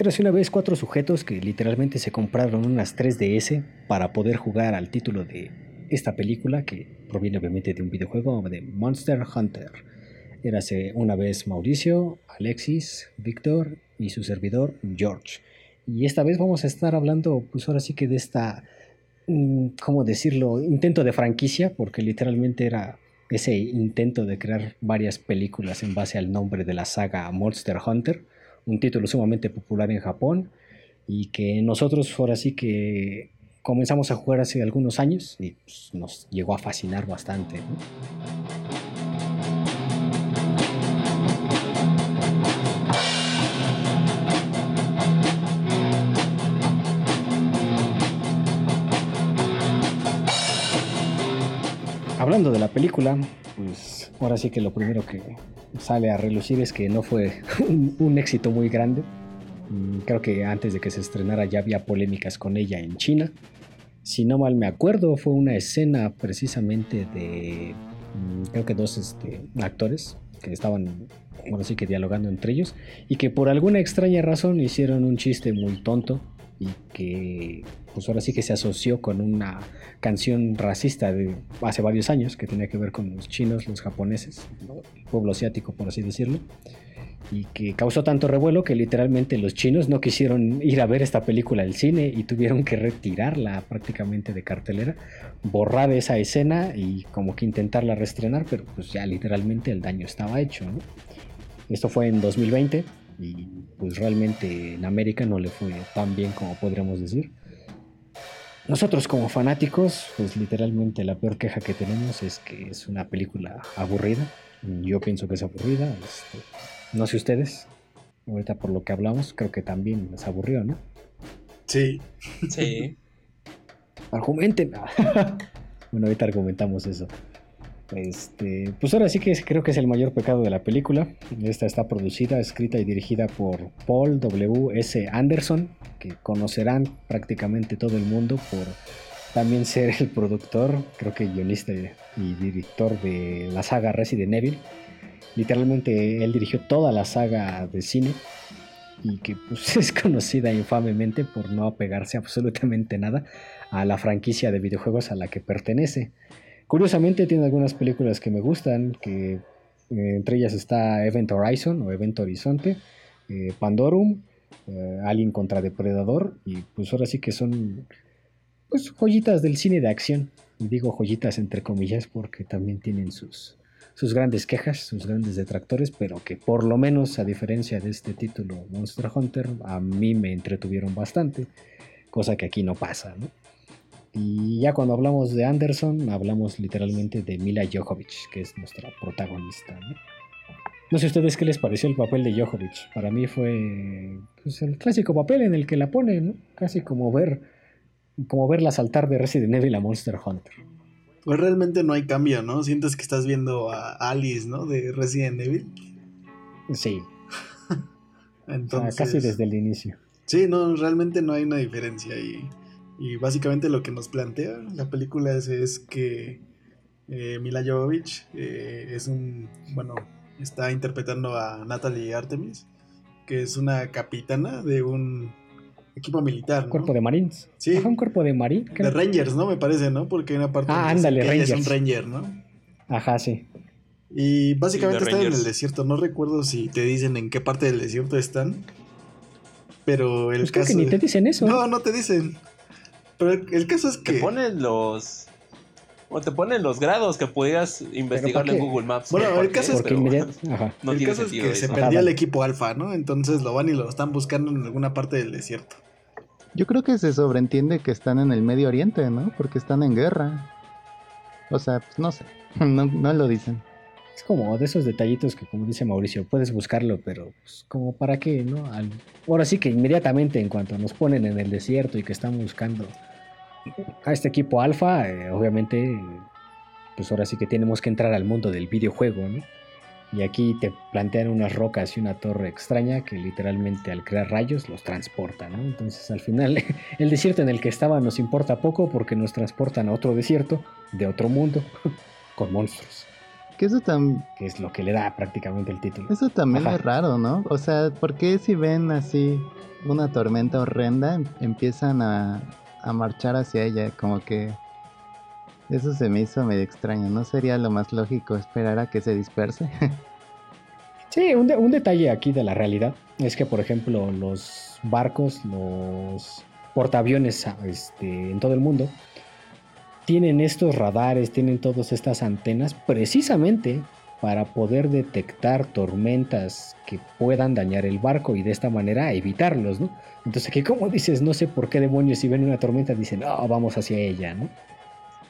Érase una vez cuatro sujetos que literalmente se compraron unas 3DS para poder jugar al título de esta película que proviene obviamente de un videojuego de Monster Hunter. Érase una vez Mauricio, Alexis, Víctor y su servidor George. Y esta vez vamos a estar hablando, pues ahora sí que de esta, mm, ¿cómo decirlo? Intento de franquicia, porque literalmente era ese intento de crear varias películas en base al nombre de la saga Monster Hunter un título sumamente popular en Japón y que nosotros ahora sí que comenzamos a jugar hace algunos años y pues, nos llegó a fascinar bastante. Hablando de la película, pues ahora sí que lo primero que sale a relucir es que no fue un, éxito muy grande. Mm, creo que antes de que se estrenara ya había polémicas con ella en China. Si no mal me acuerdo, fue una escena precisamente de, mm, creo que dos este, actores que estaban, bueno, sí que dialogando entre ellos, y que por alguna extraña razón hicieron un chiste muy tonto y que pues ahora sí que se asoció con una canción racista de hace varios años que tenía que ver con los chinos, los japoneses, el pueblo asiático por así decirlo, y que causó tanto revuelo que literalmente los chinos no quisieron ir a ver esta película al cine y tuvieron que retirarla prácticamente de cartelera, borrar esa escena y como que intentarla reestrenar, pero pues ya literalmente el daño estaba hecho. Esto fue en 2020 y pues realmente en América no le fue tan bien como podríamos decir. Nosotros como fanáticos, pues literalmente la peor queja que tenemos es que es una película aburrida. Yo pienso que es aburrida. Este, no sé ustedes. Ahorita por lo que hablamos, creo que también les aburrió, ¿no? Sí. Sí. Argumenten. bueno, ahorita argumentamos eso. Este, pues ahora sí que creo que es el mayor pecado de la película. Esta está producida, escrita y dirigida por Paul W. S. Anderson, que conocerán prácticamente todo el mundo por también ser el productor, creo que guionista y director de la saga Resident Evil. Literalmente él dirigió toda la saga de cine y que pues, es conocida infamemente por no apegarse absolutamente nada a la franquicia de videojuegos a la que pertenece. Curiosamente tiene algunas películas que me gustan, que eh, entre ellas está Event Horizon o Event Horizonte, eh, Pandorum, eh, Alien contra Depredador, y pues ahora sí que son pues joyitas del cine de acción. Y digo joyitas entre comillas porque también tienen sus, sus grandes quejas, sus grandes detractores, pero que por lo menos a diferencia de este título Monster Hunter, a mí me entretuvieron bastante, cosa que aquí no pasa, ¿no? Y ya cuando hablamos de Anderson, hablamos literalmente de Mila Jovovich, que es nuestra protagonista. ¿no? sé a ustedes qué les pareció el papel de Jovovich. Para mí fue pues, el clásico papel en el que la pone, casi como ver, como verla saltar de Resident Evil a Monster Hunter. Pues realmente no hay cambio, ¿no? Sientes que estás viendo a Alice, ¿no? De Resident Evil. Sí. Entonces... casi desde el inicio. Sí, no, realmente no hay una diferencia ahí. Y básicamente lo que nos plantea la película es, que eh, Mila Jovovich eh, es un, bueno, está interpretando a Natalie Artemis, que es una capitana de un equipo militar. ¿no? Cuerpo de Marines. Sí. un cuerpo de Marines. De Rangers, ¿no? Me parece, ¿no? Porque hay una parte. Ah, ándale, Rangers. es un Ranger, ¿no? Ajá, sí. Y básicamente están en el desierto. No recuerdo si te dicen en qué parte del desierto están. Pero el pues caso. Creo que ni te dicen eso. No, no te dicen. Pero el, caso es que. Te ponen los. O te ponen los grados que podías investigar en Google Maps. Bueno, el caso es que. No el caso es que se perdió el equipo alfa, ¿no? Entonces lo van y lo están buscando en alguna parte del desierto. Yo creo que se sobreentiende que están en el Medio Oriente, ¿no? Porque están en guerra. O sea, pues no sé. No, no lo dicen. Es como de esos detallitos que, como dice Mauricio, puedes buscarlo, pero pues, como para qué, ¿no? ahora sí que inmediatamente en cuanto nos ponen en el desierto y que están buscando a este equipo alfa, eh, obviamente, pues ahora sí que tenemos que entrar al mundo del videojuego, ¿no? Y aquí te plantean unas rocas y una torre extraña que literalmente al crear rayos los transporta, ¿no? Entonces al final el desierto en el que estaba nos importa poco porque nos transportan a otro desierto de otro mundo con monstruos. Que eso también... Que es lo que le da prácticamente el título. Eso también es raro, ¿no? O sea, ¿por qué si ven así una tormenta horrenda, em, empiezan a, a marchar hacia ella, como que eso se me hizo medio extraño. ¿No sería lo más lógico esperar a que se disperse? sí, un, un, detalle aquí de la realidad es que, por ejemplo, los barcos, los portaaviones este, en todo el mundo, tienen estos radares, tienen todas estas antenas precisamente para poder detectar tormentas que puedan dañar el barco y de esta manera evitarlos, ¿no? Entonces, que como dices, no sé por qué demonios si ven una tormenta dicen, no, vamos hacia ella, ¿no?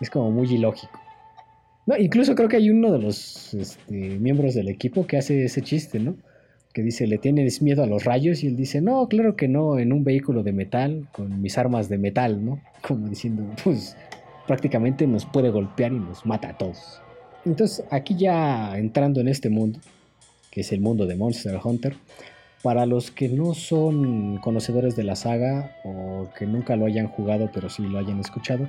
Es como muy ilógico. No, incluso creo que hay uno de los este, miembros del equipo que hace ese chiste, ¿no? Que dice, ¿le tienes miedo a los rayos? Y él dice, no, claro que no, en un vehículo de metal, con mis armas de metal, ¿no? Como diciendo, pues prácticamente nos puede golpear y nos mata a todos. Entonces, aquí ya entrando en este mundo, que es el mundo de Monster Hunter, para los que no son conocedores de la saga o que nunca lo hayan jugado pero sí lo hayan escuchado,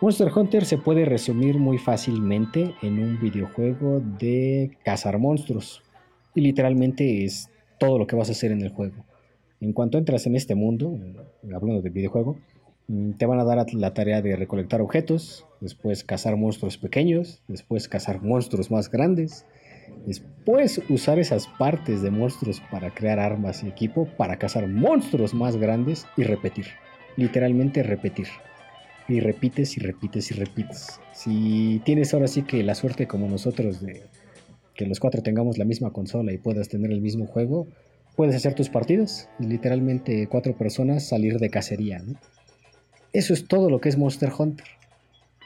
Monster Hunter se puede resumir muy fácilmente en un videojuego de cazar monstruos. Y literalmente es todo lo que vas a hacer en el juego. En cuanto entras en este mundo, hablando de videojuego, te van a dar la tarea de recolectar objetos, después cazar monstruos pequeños, después cazar monstruos más grandes, después usar esas partes de monstruos para crear armas y equipo, para cazar monstruos más grandes y repetir. Literalmente repetir. Y repites y repites y repites. Si tienes ahora sí que la suerte como nosotros de que los cuatro tengamos la misma consola y puedas tener el mismo juego, puedes hacer tus partidas. Literalmente cuatro personas salir de cacería. ¿no? Eso es todo lo que es Monster Hunter.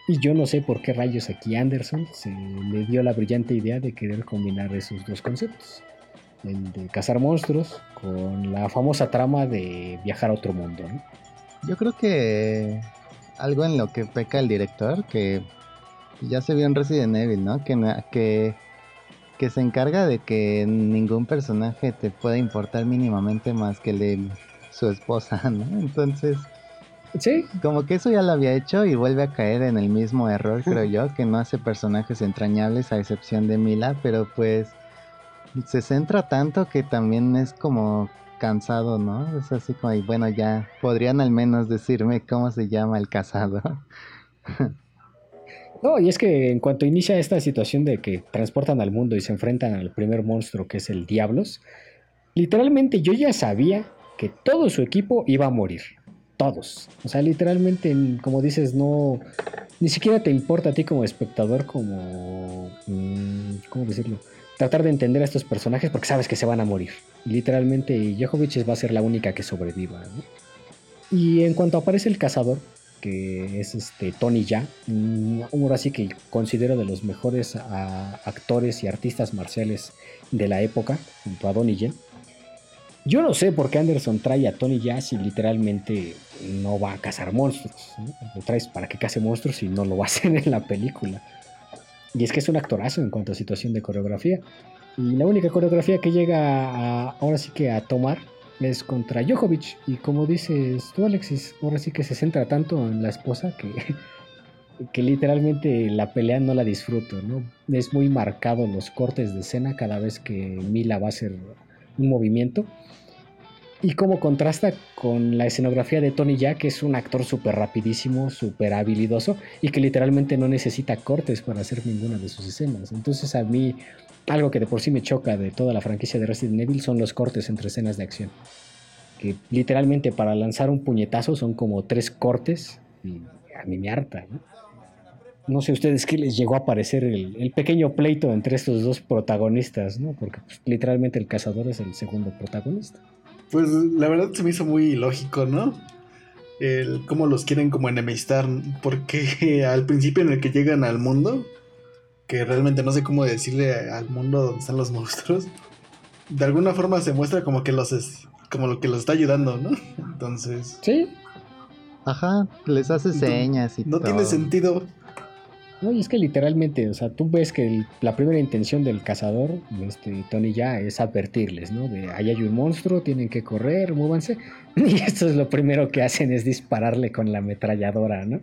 Y yo no sé por qué rayos aquí Anderson se le dio la brillante idea de querer combinar esos dos conceptos. El de cazar monstruos con la famosa trama de viajar a otro mundo. Yo creo que algo en lo que peca el director, que ya se vio en Resident Evil, ¿no? Que, que, que se encarga de que ningún personaje te pueda importar mínimamente más que el de su esposa, ¿no? Entonces Sí. Como que eso ya lo había hecho y vuelve a caer en el mismo error, creo yo, que no hace personajes entrañables a excepción de Mila, pero pues se centra tanto que también es como cansado, ¿no? Es así como, y bueno, ya podrían al menos decirme cómo se llama el casado. No, y es que en cuanto inicia esta situación de que transportan al mundo y se enfrentan al primer monstruo que es el Diablos, literalmente yo ya sabía que todo su equipo iba a morir todos. O sea, literalmente, como dices, no. Ni siquiera te importa a ti como espectador, como. Mm, ¿Cómo decirlo? Tratar de entender a estos personajes porque sabes que se van a morir. Literalmente, Jokovic va a ser la única que sobreviva. Y en cuanto aparece el cazador, que es este Tony Ya, mm, ahora sí que considero de los mejores actores y artistas marciales de la época, junto a Donnie Yen yo no sé por qué Anderson trae a Tony Jazz y literalmente no va a cazar monstruos. Lo traes para que case monstruos y no lo va a hacer en la película. Y es que es un actorazo en cuanto a situación de coreografía. Y la única coreografía que llega a, ahora sí que a tomar es contra Jokovic. Y como dices tú, Alexis, ahora sí que se centra tanto en la esposa que, que literalmente la pelea no la disfruto. ¿no? Es muy marcado los cortes de escena cada vez que Mila va a hacer un movimiento. Y como contrasta con la escenografía de Tony Jack, que es un actor súper rapidísimo, súper habilidoso y que literalmente no necesita cortes para hacer ninguna de sus escenas. Entonces a mí algo que de por sí me choca de toda la franquicia de Resident Evil son los cortes entre escenas de acción. Que literalmente para lanzar un puñetazo son como tres cortes y a mí me harta. ¿no? No sé ustedes qué les llegó a parecer el, pequeño pleito entre estos dos protagonistas, ¿no? Porque pues, literalmente el cazador es el segundo protagonista. Pues la verdad se me hizo muy lógico, ¿no? El cómo los quieren como enemistar, porque al principio en el que llegan al mundo, que realmente no sé cómo decirle al mundo donde están los monstruos, de alguna forma se muestra como que los es, como lo que los está ayudando, ¿no? Entonces. Sí. Ajá, les hace señas y No tiene sentido no, y es que literalmente, o sea, tú ves que la primera intención del cazador, este, Tony ya, es advertirles, ¿no? De ahí hay un monstruo, tienen que correr, muévanse. Y esto es lo primero que hacen, es dispararle con la ametralladora, ¿no?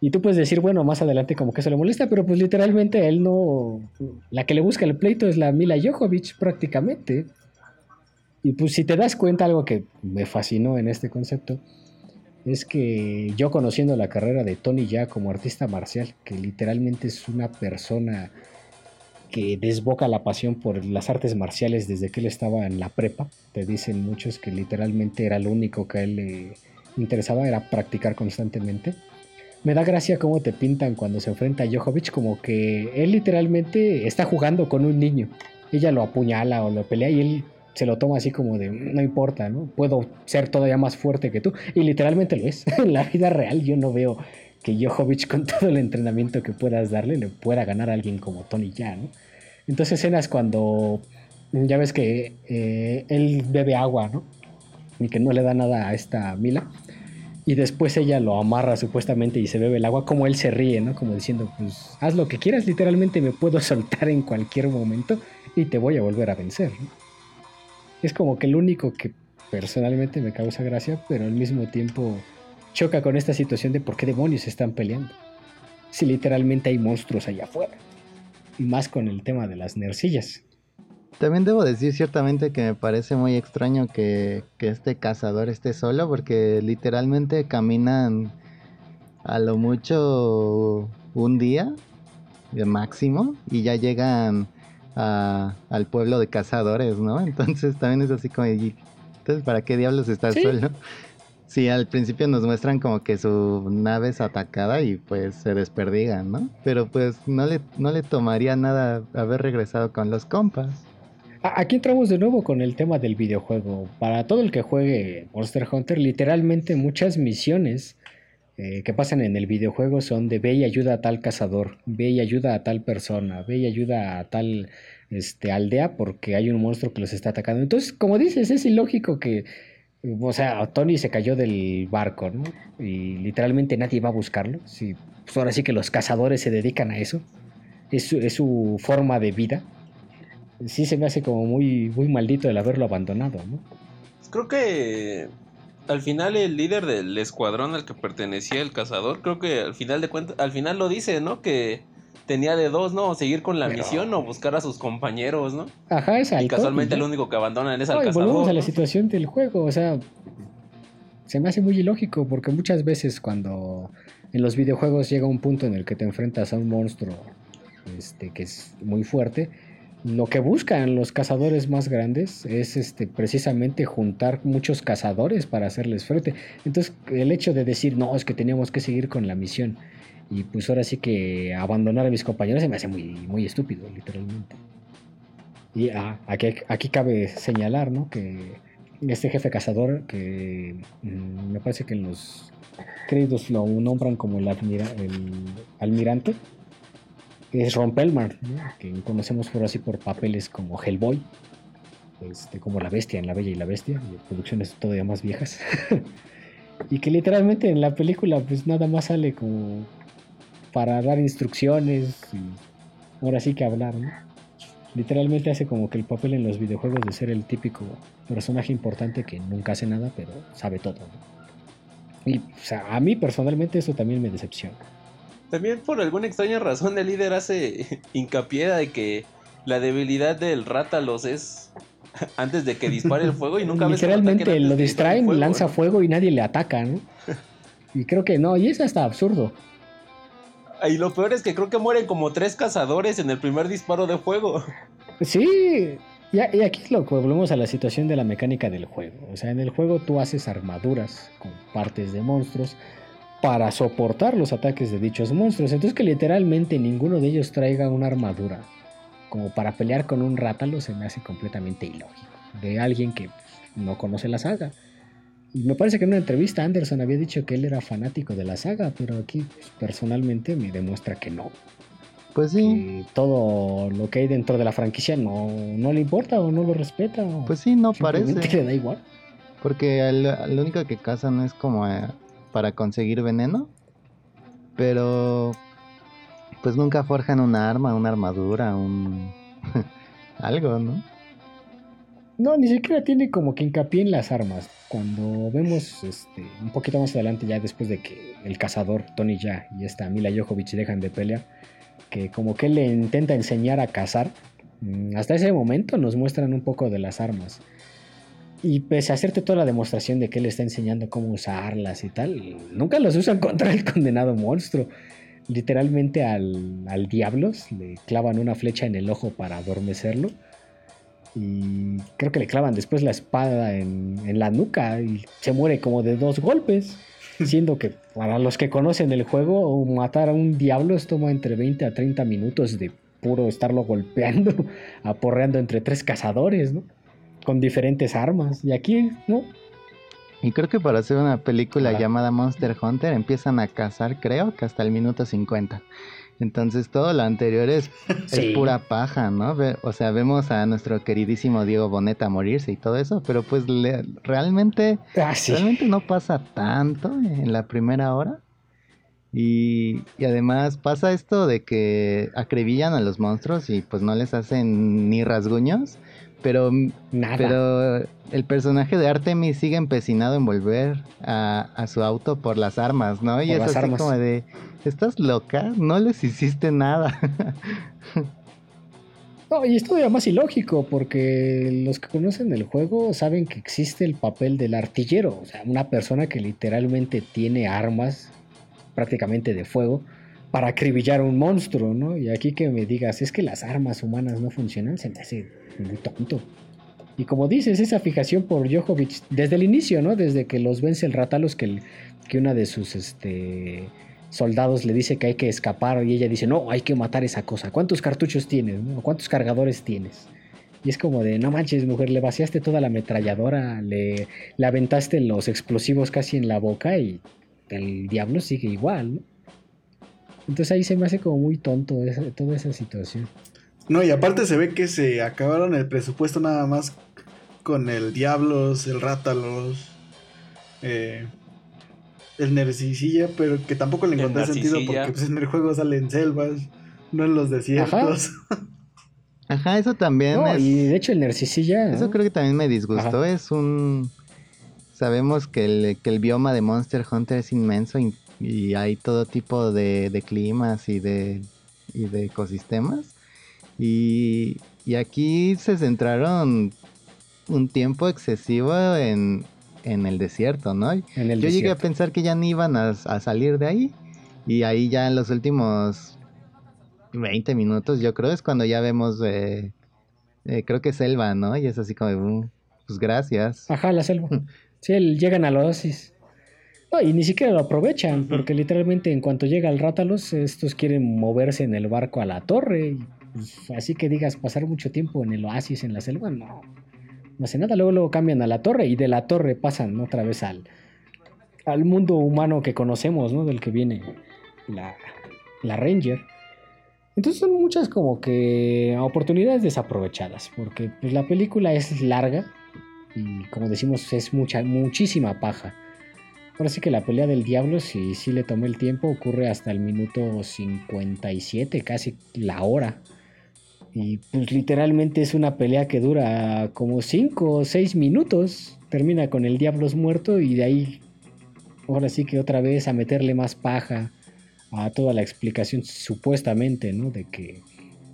Y tú puedes decir, bueno, más adelante como que se le molesta, pero pues literalmente él no... La que le busca el pleito es la Mila Jokovic prácticamente. Y pues si te das cuenta, algo que me fascinó en este concepto, es que yo conociendo la carrera de Tony Ya como artista marcial, que literalmente es una persona que desboca la pasión por las artes marciales desde que él estaba en la prepa, te dicen muchos que literalmente era lo único que a él le interesaba, era practicar constantemente. Me da gracia cómo te pintan cuando se enfrenta a Djokovic, como que él literalmente está jugando con un niño. Ella lo apuñala o lo pelea y él se lo toma así como de, no importa, ¿no? Puedo ser todavía más fuerte que tú. Y literalmente lo es. en la vida real yo no veo que Djokovic con todo el entrenamiento que puedas darle le pueda ganar a alguien como Tony ya, ¿no? Entonces escenas cuando ya ves que eh, él bebe agua, ¿no? Y que no le da nada a esta Mila. Y después ella lo amarra supuestamente y se bebe el agua, como él se ríe, ¿no? Como diciendo, pues haz lo que quieras, literalmente me puedo soltar en cualquier momento y te voy a volver a vencer, ¿no? Es como que el único que personalmente me causa gracia, pero al mismo tiempo choca con esta situación de por qué demonios están peleando. Si literalmente hay monstruos allá afuera. Y más con el tema de las nercillas. También debo decir ciertamente que me parece muy extraño que, que este cazador esté solo porque literalmente caminan a lo mucho un día de máximo y ya llegan al pueblo de cazadores, ¿no? Entonces también es así como, entonces ¿para qué diablos estás solo? Sí, al principio nos muestran como que su nave es atacada y pues se desperdigan, ¿no? Pero pues no le, no le tomaría nada haber regresado con los compas. Aquí entramos de nuevo con el tema del videojuego. Para todo el que juegue Monster Hunter, literalmente muchas misiones eh, que pasan en el videojuego son de ve y ayuda a tal cazador, ve y ayuda a tal persona, ve y ayuda a tal este, aldea porque hay un monstruo que los está atacando. Entonces, como dices, es ilógico que, o sea, Tony se cayó del barco, ¿no? Y literalmente nadie va a buscarlo. Sí, pues ahora sí que los cazadores se dedican a eso. Es su, es su forma de vida. Sí se me hace como muy, muy maldito el haberlo abandonado, ¿no? Creo que al final el líder del escuadrón al que pertenecía el cazador, creo que al final de cuentas, al final lo dice, ¿no? Que tenía de dos, ¿no? seguir con la misión o buscar a sus compañeros, ¿no? Ajá, es Y casualmente el único que abandonan es al cazador. Volvemos a la situación del juego, o sea, se me hace muy ilógico porque muchas veces cuando en los videojuegos llega un punto en el que te enfrentas a un monstruo este, que es muy fuerte, lo que buscan los cazadores más grandes es este, precisamente juntar muchos cazadores para hacerles frente. Entonces, el hecho de decir, no, es que teníamos que seguir con la misión y pues ahora sí que abandonar a mis compañeros se me hace muy, muy estúpido, literalmente. Y ah, aquí, aquí cabe señalar, ¿no? Que este jefe cazador, que mm, me parece que en los créditos lo nombran como el, el almirante, es Ron Pelmar, que conocemos por así por papeles como Hellboy, este, como La Bestia en La Bella y la Bestia, producciones todavía más viejas. y que literalmente en la película pues nada más sale como para dar instrucciones y ahora sí que hablar, ¿no? Literalmente hace como que el papel en los videojuegos de ser el típico personaje importante que nunca hace nada, pero sabe todo. Y a mí personalmente eso también me decepciona. También por alguna extraña razón el líder hace hincapié de que la debilidad del Rátalos es antes de que dispare el fuego y nunca Literalmente lo distraen, lanza fuego y nadie le ataca, ¿no? y creo que no, y es hasta absurdo. Y lo peor es que creo que mueren como tres cazadores en el primer disparo de fuego. Sí, y, aquí es lo que volvemos a la situación de la mecánica del juego. O sea, en el juego tú haces armaduras con partes de monstruos para soportar los ataques de dichos monstruos. Entonces que literalmente ninguno de ellos traiga una armadura como para pelear con un rátalo se me hace completamente ilógico. De alguien que no conoce la saga. Y me parece que en una entrevista Anderson había dicho que él era fanático de la saga, pero aquí pues, personalmente me demuestra que no. Pues sí. todo lo que hay dentro de la franquicia no, no le importa o no lo respeta. pues sí, no parece. le da igual. Porque lo único que cazan es como para conseguir veneno. Pero pues nunca forjan un arma, una armadura, un algo, ¿no? No, ni siquiera tiene como que hincapié en las armas. Cuando vemos este, un poquito más adelante, ya después de que el cazador Tony Ya y esta Mila Jovovich dejan de pelear, que como que le intenta enseñar a cazar, mm, hasta ese momento nos muestran un poco de las armas. Y pese a hacerte toda la demostración de que él está enseñando cómo usarlas y tal, nunca los usan contra el condenado monstruo. Literalmente al, al diablos le clavan una flecha en el ojo para adormecerlo. Y creo que le clavan después la espada en, en la nuca y se muere como de dos golpes. Siendo que para los que conocen el juego, matar a un diablo toma entre 20 a 30 minutos de puro estarlo golpeando, aporreando entre tres cazadores, ¿no? Con diferentes armas. Y aquí, ¿no? Y creo que para hacer una película llamada Monster Hunter empiezan a cazar, creo que hasta el minuto 50. Entonces todo lo anterior es, pura paja, ¿no? o sea, vemos a nuestro queridísimo Diego Boneta morirse y todo eso, pero pues realmente, ah, realmente no pasa tanto en la primera hora. Y, y, además pasa esto de que acribillan a los monstruos y pues no les hacen ni rasguños, pero, pero el personaje de Artemis sigue empecinado en volver a, su auto por las armas, ¿no? Y es así como de, ¿estás loca? No les hiciste nada. no, y esto más ilógico, porque los que conocen el juego saben que existe el papel del artillero, o sea, una persona que literalmente tiene armas prácticamente de fuego para acribillar a un monstruo, ¿no? Y aquí que me digas, es que las armas humanas no funcionan, se me hace muy tonto. Y como dices, esa fijación por Jojovic desde el inicio, ¿no? Desde que los vence el Ratalos, que, que una de sus este, soldados le dice que hay que escapar y ella dice, no, hay que matar esa cosa. ¿Cuántos cartuchos tienes? ¿Cuántos cargadores tienes? Y es como de, no manches, mujer, le vaciaste toda la ametralladora, le, le aventaste los explosivos casi en la boca y el diablo sigue igual, Entonces ahí se me hace como muy tonto toda esa situación. No, y aparte se ve que se acabaron el presupuesto nada más con el Diablos, el Rátalos, eh, el Nercicilla, pero que tampoco le encontré sentido porque pues, en el juego salen selvas, no en los desiertos. Ajá, eso también Y de hecho el Nercicilla... Eso creo que también me disgustó, es un Sabemos que el, que el bioma de Monster Hunter es inmenso y, hay todo tipo de, climas y de, y de ecosistemas. Y, aquí se centraron un tiempo excesivo en, el desierto, ¿no? Yo llegué a pensar que ya ni iban a, salir de ahí. Y ahí ya en los últimos 20 minutos, yo creo, es cuando ya vemos, eh, eh, creo que selva, ¿no? Y es así como, mm, pues gracias. Ajá, la selva. Sí, llegan a la oasis. Y ni siquiera lo aprovechan, porque literalmente en cuanto llega el Rátalos, estos quieren moverse en el barco a la torre. Pues, así que digas, pasar mucho tiempo en el oasis, en la selva, no. No hace nada, luego, luego cambian a la torre y de la torre pasan otra vez al, al mundo humano que conocemos, ¿no? Del que viene la, la Ranger. Entonces son muchas como que oportunidades desaprovechadas, porque pues, la película es larga, y como decimos es mucha, muchísima paja. Ahora sí que la pelea del diablo, si sí le tomé el tiempo, ocurre hasta el minuto 57, casi la hora. Y pues literalmente es una pelea que dura como 5 o 6 minutos. Termina con el diablo muerto y de ahí, ahora sí que otra vez a meterle más paja a toda la explicación supuestamente, ¿no? De que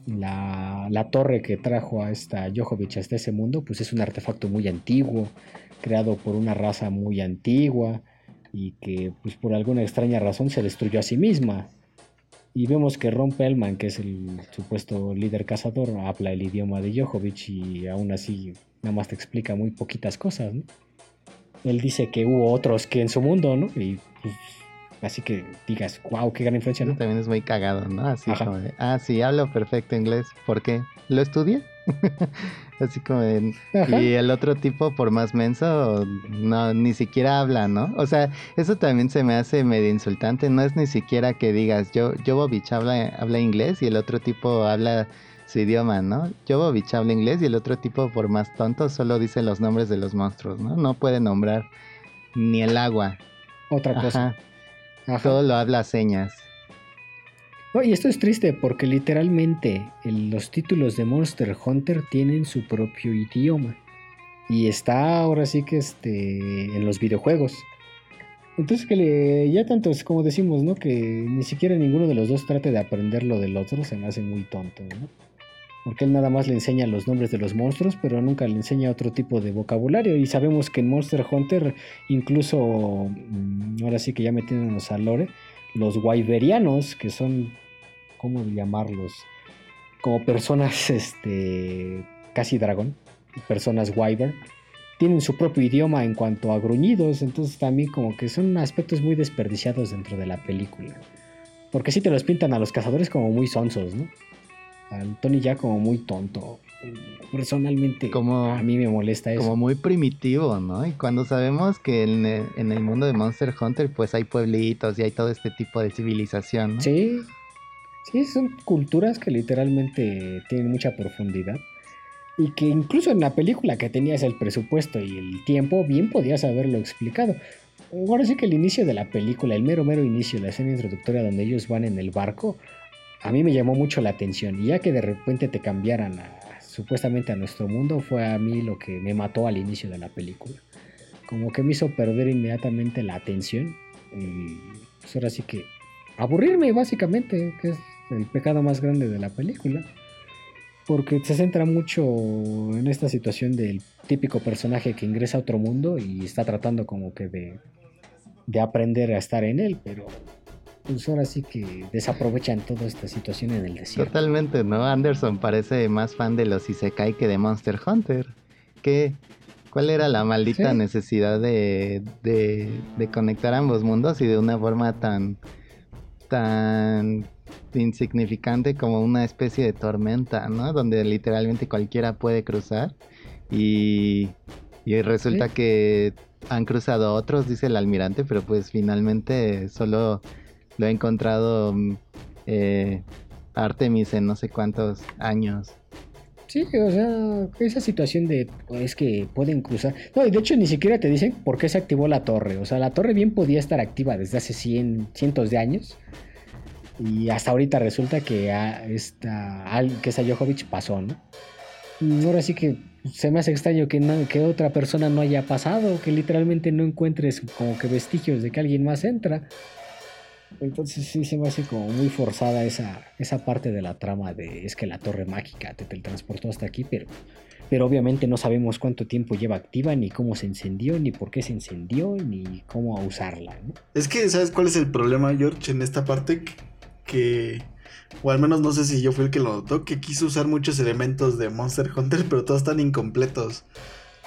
la, torre que trajo a esta Jojovic hasta ese mundo, pues es un artefacto muy antiguo, creado por una raza muy antigua y que pues por alguna extraña razón se destruyó a sí misma. Y vemos que Ron Pellman, que es el supuesto líder cazador, habla el idioma de Jojovic y aún así nada más te explica muy poquitas cosas, Él dice que hubo otros que en su mundo, ¿no? Y pues, Así que digas, wow, qué gran influencia, ¿no? También es muy cagado, ¿no? Así como de, ah, sí, hablo perfecto inglés. ¿Por qué? ¿Lo estudié? Así como de, y el otro tipo, por más menso, no, ni siquiera habla, ¿no? O sea, eso también se me hace medio insultante. No es ni siquiera que digas, yo, Jovovich habla, habla inglés y el otro tipo habla su idioma, ¿no? Jovovich habla inglés y el otro tipo, por más tonto, solo dice los nombres de los monstruos, ¿no? No puede nombrar ni el agua. Otra cosa. Todo lo habla señas. y esto es triste porque literalmente los títulos de Monster Hunter tienen su propio idioma. Y está ahora sí que este, en los videojuegos. Entonces que le, ya tanto es como decimos, ¿no? Que ni siquiera ninguno de los dos trate de aprender lo del otro, se me hace muy tonto, ¿no? Porque él nada más le enseña los nombres de los monstruos, pero nunca le enseña otro tipo de vocabulario. Y sabemos que en Monster Hunter, incluso, mm, ahora sí que ya metiéndonos al lore, los Wyverianos, que son, ¿cómo llamarlos? Como personas, este, casi dragón, personas Wyvern, tienen su propio idioma en cuanto a gruñidos, entonces también como que son aspectos muy desperdiciados dentro de la película. Porque si te los pintan a los cazadores como muy sonsos, ¿no? Al Tony ya como muy tonto. Personalmente Como- a mí me molesta eso. Como muy primitivo, ¿no? Y cuando sabemos que en el, en el mundo de Monster Hunter pues hay pueblitos y hay todo este tipo de civilización, ¿no? Sí, sí, son culturas que literalmente tienen mucha profundidad. Y que incluso en la película que tenías el presupuesto y el tiempo, bien podías haberlo explicado. Ahora sí que el inicio de la película, el mero mero inicio, la escena introductoria donde ellos van en el barco, a mí me llamó mucho la atención. Y ya que de repente te cambiaran a- supuestamente a nuestro mundo, fue a mí lo que me mató al inicio de la película. Como que me hizo perder inmediatamente la atención. Y pues ahora sí que aburrirme básicamente, que es el pecado más grande de la película. Porque se centra mucho en esta situación del típico personaje que ingresa a otro mundo y está tratando como que de, de aprender a estar en él, pero pues ahora sí que desaprovechan toda esta situación en el desierto. Totalmente, ¿no? Anderson parece más fan de los Isekai que de Monster Hunter. ¿Qué? ¿Cuál era la maldita Sí. necesidad de, de, de conectar ambos mundos y de una forma tan, tan insignificante como una especie de tormenta, ¿no? Donde literalmente cualquiera puede cruzar y, y resulta Sí. que han cruzado otros, dice el almirante, pero pues finalmente solo lo ha encontrado mm, eh, Artemis en no sé cuántos años. Sí, o sea, esa situación de es que pueden cruzar. No, y de hecho ni siquiera te dicen por qué se activó la torre. O sea, la torre bien podía estar activa desde hace cien, cientos de años. Y hasta ahorita resulta que a esta, que es a Jojovic pasó, ¿no? Ahora sí que se me hace extraño que, que otra persona no haya pasado, que literalmente no encuentres como que vestigios de que alguien más entra. Entonces sí se me hace como muy forzada esa, esa parte de la trama de es que la torre mágica te teletransportó hasta aquí, pero, pero obviamente no sabemos cuánto tiempo lleva activa, ni cómo se encendió, ni por qué se encendió, ni cómo usarla, ¿no? Es que, ¿sabes cuál es el problema, George, en esta parte? Que, o al menos no sé si yo fui el que lo notó, que quiso usar muchos elementos de Monster Hunter, pero todos están incompletos.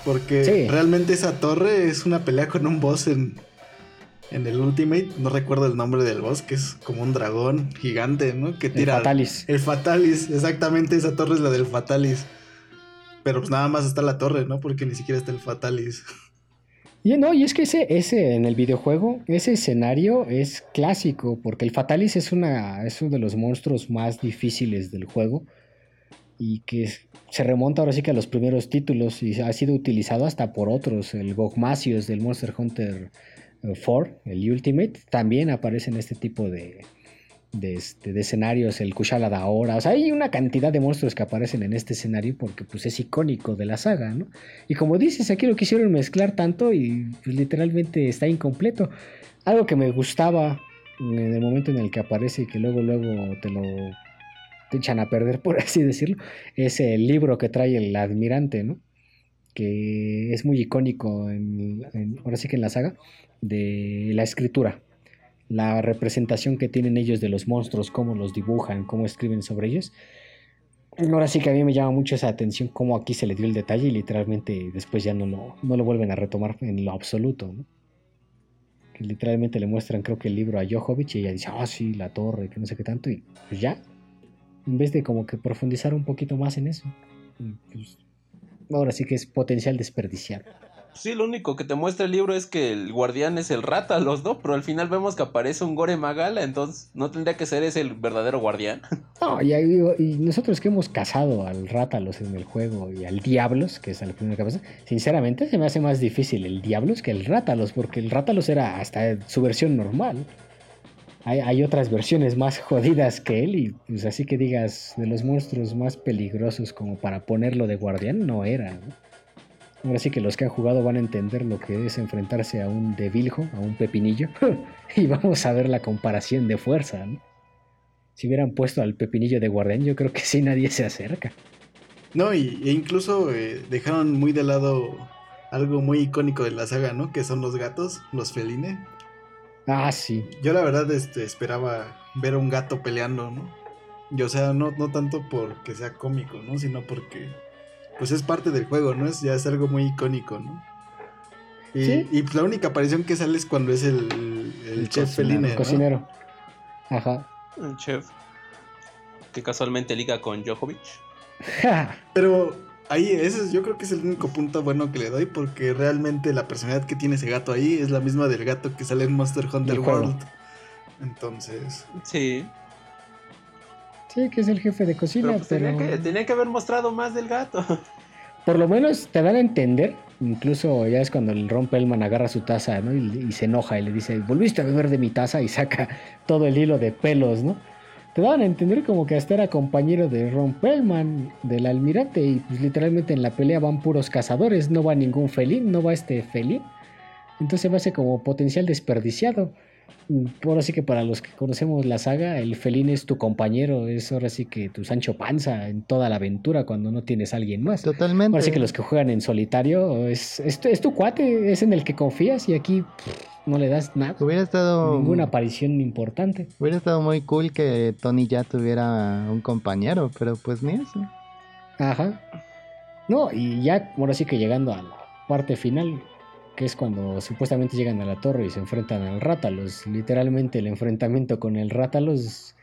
Porque Sí. realmente esa torre es una pelea con un boss en, en el Ultimate. No recuerdo el nombre del boss, que es como un dragón gigante, ¿no? Que El tira. Fatalis. El Fatalis, exactamente, esa torre es la del Fatalis. Pero pues nada más está la torre, ¿no? Porque ni siquiera está el Fatalis. Y no, y es que ese, ese en el videojuego, ese escenario es clásico, porque el Fatalis es, una, es uno de los monstruos más difíciles del juego y que se remonta ahora sí que a los primeros títulos y ha sido utilizado hasta por otros. El Gogmasios del Monster Hunter 4, el Ultimate, también aparece en este tipo de, de, este, de escenarios, el Kushala Daora. O sea, hay una cantidad de monstruos que aparecen en este escenario porque pues, es icónico de la saga, ¿no? Y como dices, aquí lo quisieron mezclar tanto y pues, literalmente está incompleto. Algo que me gustaba en el momento en el que aparece y que luego, luego te lo te echan a perder, por así decirlo, es el libro que trae el admirante, ¿no? Que es muy icónico, ahora sí que en la saga, de la escritura. La representación que tienen ellos de los monstruos, cómo los dibujan, cómo escriben sobre ellos. Ahora sí que a mí me llama mucho esa atención cómo aquí se le dio el detalle y literalmente después ya no lo, no lo vuelven a retomar en lo absoluto, literalmente le muestran creo que el libro a Jojovic y ella dice, ah, sí, la torre, que no sé qué tanto, y pues ya, en vez de como que profundizar un poquito más en eso. pues, ahora sí que es potencial desperdiciado. Sí, lo único que te muestra el libro es que el guardián es el rata, los dos, pero al final vemos que aparece un Gore Magala, entonces no tendría que ser ese el verdadero guardián. No, y, nosotros que hemos cazado al Rátalos en el juego y al Diablos, que es primero que pasa, sinceramente se me hace más difícil el Diablos que el Rátalos, porque el Rátalos era hasta su versión normal. Hay, hay otras versiones más jodidas que él, y pues así que digas, de los monstruos más peligrosos como para ponerlo de guardián, no era. ¿no? Ahora sí que los que han jugado van a entender lo que es enfrentarse a un debiljo, a un pepinillo, y vamos a ver la comparación de fuerza, ¿no? si hubieran puesto al pepinillo de guardián, yo creo que sí nadie se acerca. No, y, e incluso eh, dejaron muy de lado algo muy icónico de la saga, ¿no? Que son los gatos, los feline. Ah, sí. Yo la verdad este, esperaba ver a un gato peleando, ¿no? Y o sea, no, no tanto porque sea cómico, ¿no? Sino porque pues es parte del juego, ¿no? Es, ya es algo muy icónico, ¿no? Y, Sí. y pues la única aparición que sale es cuando es el, el, chef cocinero, feline, ¿no? cocinero. Ajá. Un chef que casualmente liga con Djokovic. Pero ahí, ese es- yo creo que es el único punto bueno que le doy porque realmente la personalidad que tiene ese gato ahí es la misma del gato que sale en Monster Hunter. World. Entonces, Sí. Sí, que es el jefe de cocina, Pero pero, pues tenía, que, tenía que haber mostrado más del gato. por lo menos te dan a entender, incluso ya es cuando el Ron Pellman agarra su taza, ¿no? Y, y se enoja y le dice, volviste a beber de mi taza y saca todo el hilo de pelos, ¿no? Te daban a entender como que hasta era compañero de Ron Pellman, del almirante, y pues literalmente en la pelea van puros cazadores, no va ningún felín, no va este felín. Entonces va a ser como potencial desperdiciado. Ahora sí que para los que conocemos la saga, el felín es tu compañero, es ahora sí que tu Sancho Panza en toda la aventura cuando no tienes a alguien más. Totalmente. Ahora sí que los que juegan en solitario es, es, tu- es tu cuate, es en el que confías y aquí pff, no le das nada, Hubiera estado. ninguna aparición importante. Hubiera estado muy cool que Tony ya tuviera un compañero, pero pues ni eso. Ajá. No, y ya, ahora sí que llegando a la parte final, que es cuando supuestamente llegan a la torre y se enfrentan al Rátalos. Literalmente el enfrentamiento con el Rátalos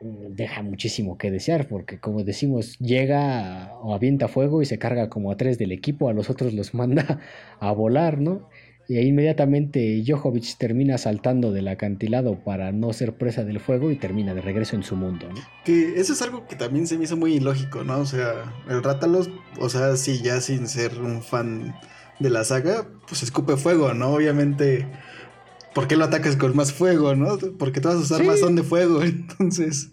mm, deja muchísimo que desear, porque como decimos, llega o avienta fuego y se carga como a tres del equipo, a los otros los manda a volar, ¿no? Y ahí inmediatamente Jojovic termina saltando del acantilado para no ser presa del fuego y termina de regreso en su mundo, ¿no? que eso es algo que también se me hizo muy ilógico, ¿no? O sea, el Rátalos, o sea, sí, ya sin ser un fan de la saga, pues escupe fuego, ¿no? Obviamente, ¿por qué lo atacas con más fuego, no? Porque todas sus armas Sí. son de fuego, entonces...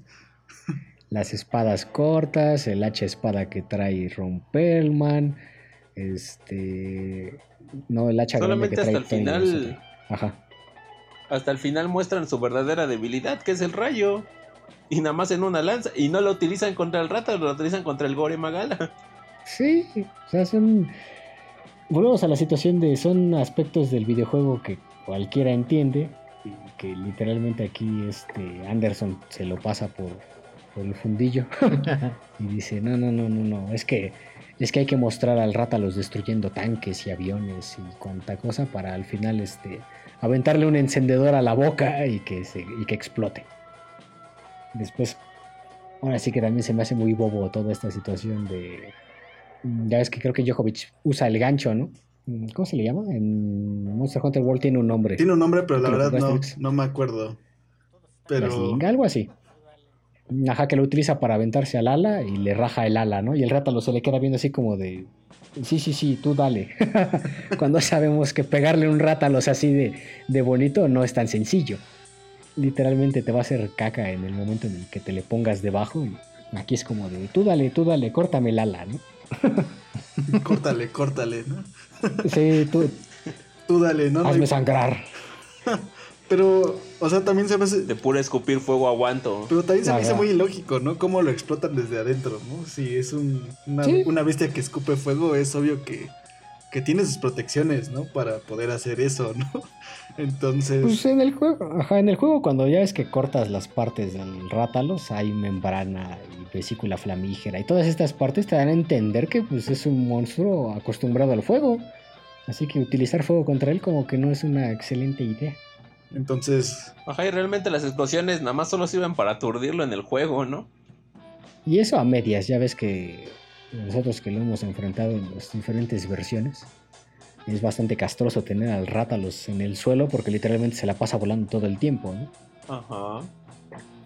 las espadas cortas, el hacha espada que trae Ron Perlman, este no el hacha grande que Solamente trae hasta el Tony final. Ajá. Hasta el final muestran su verdadera debilidad, que es el rayo. Y nada más en una lanza. Y no lo utilizan contra el rata, lo utilizan contra el Gore Magala. Sí, o sea, son volvemos a la situación de son aspectos del videojuego que cualquiera entiende y que literalmente aquí este Anderson se lo pasa por, por el fundillo y dice, "No, no, no, no, no, es que es que hay que mostrar al Rátalos destruyendo tanques y aviones y cuanta cosa para al final este aventarle un encendedor a la boca y que se y que explote." Después ahora sí que también se me hace muy bobo toda esta situación de ya ves que creo que Djokovic usa el gancho, ¿no? Mm, ¿Cómo se le llama? En Monster Hunter World tiene un nombre. Tiene un nombre, pero la ¿Te lo verdad no, no me acuerdo. Pero... slinga, algo así. Ajá, que lo utiliza para aventarse al ala y le raja el ala, ¿no? Y el rátalo se le queda viendo así como de. Sí, sí, sí, tú dale. Cuando sabemos que pegarle un rátalo así de, de bonito no es tan sencillo. Literalmente te va a hacer caca en el momento en el que te le pongas debajo. Y aquí es como de tú dale, tú dale, córtame el ala, ¿no? Córtale, córtale, ¿no? Sí, tú, Tú dale, ¿no? Hazme sangrar. Pero, o sea, también se me hace... De pura escupir fuego aguanto. Pero también se me hizo muy ilógico, ¿no? Cómo lo explotan desde adentro, ¿no? Si es un, una, Sí. una bestia que escupe fuego, es obvio que, que tiene sus protecciones, ¿no? Para poder hacer eso, ¿no? Entonces, Pues en el juego, ajá, en el juego cuando ya es que cortas las partes del rátalos, hay membrana y vesícula flamígera y todas estas partes te dan a entender que pues es un monstruo acostumbrado al fuego. Así que utilizar fuego contra él como que no es una excelente idea. entonces, Ajá, y realmente las explosiones nada más solo sirven para aturdirlo en el juego, ¿no? Y eso a medias, ya ves que nosotros que lo hemos enfrentado en las diferentes versiones, es bastante castroso tener al rátalos en el suelo porque literalmente se la pasa volando todo el tiempo, ¿no? Ajá.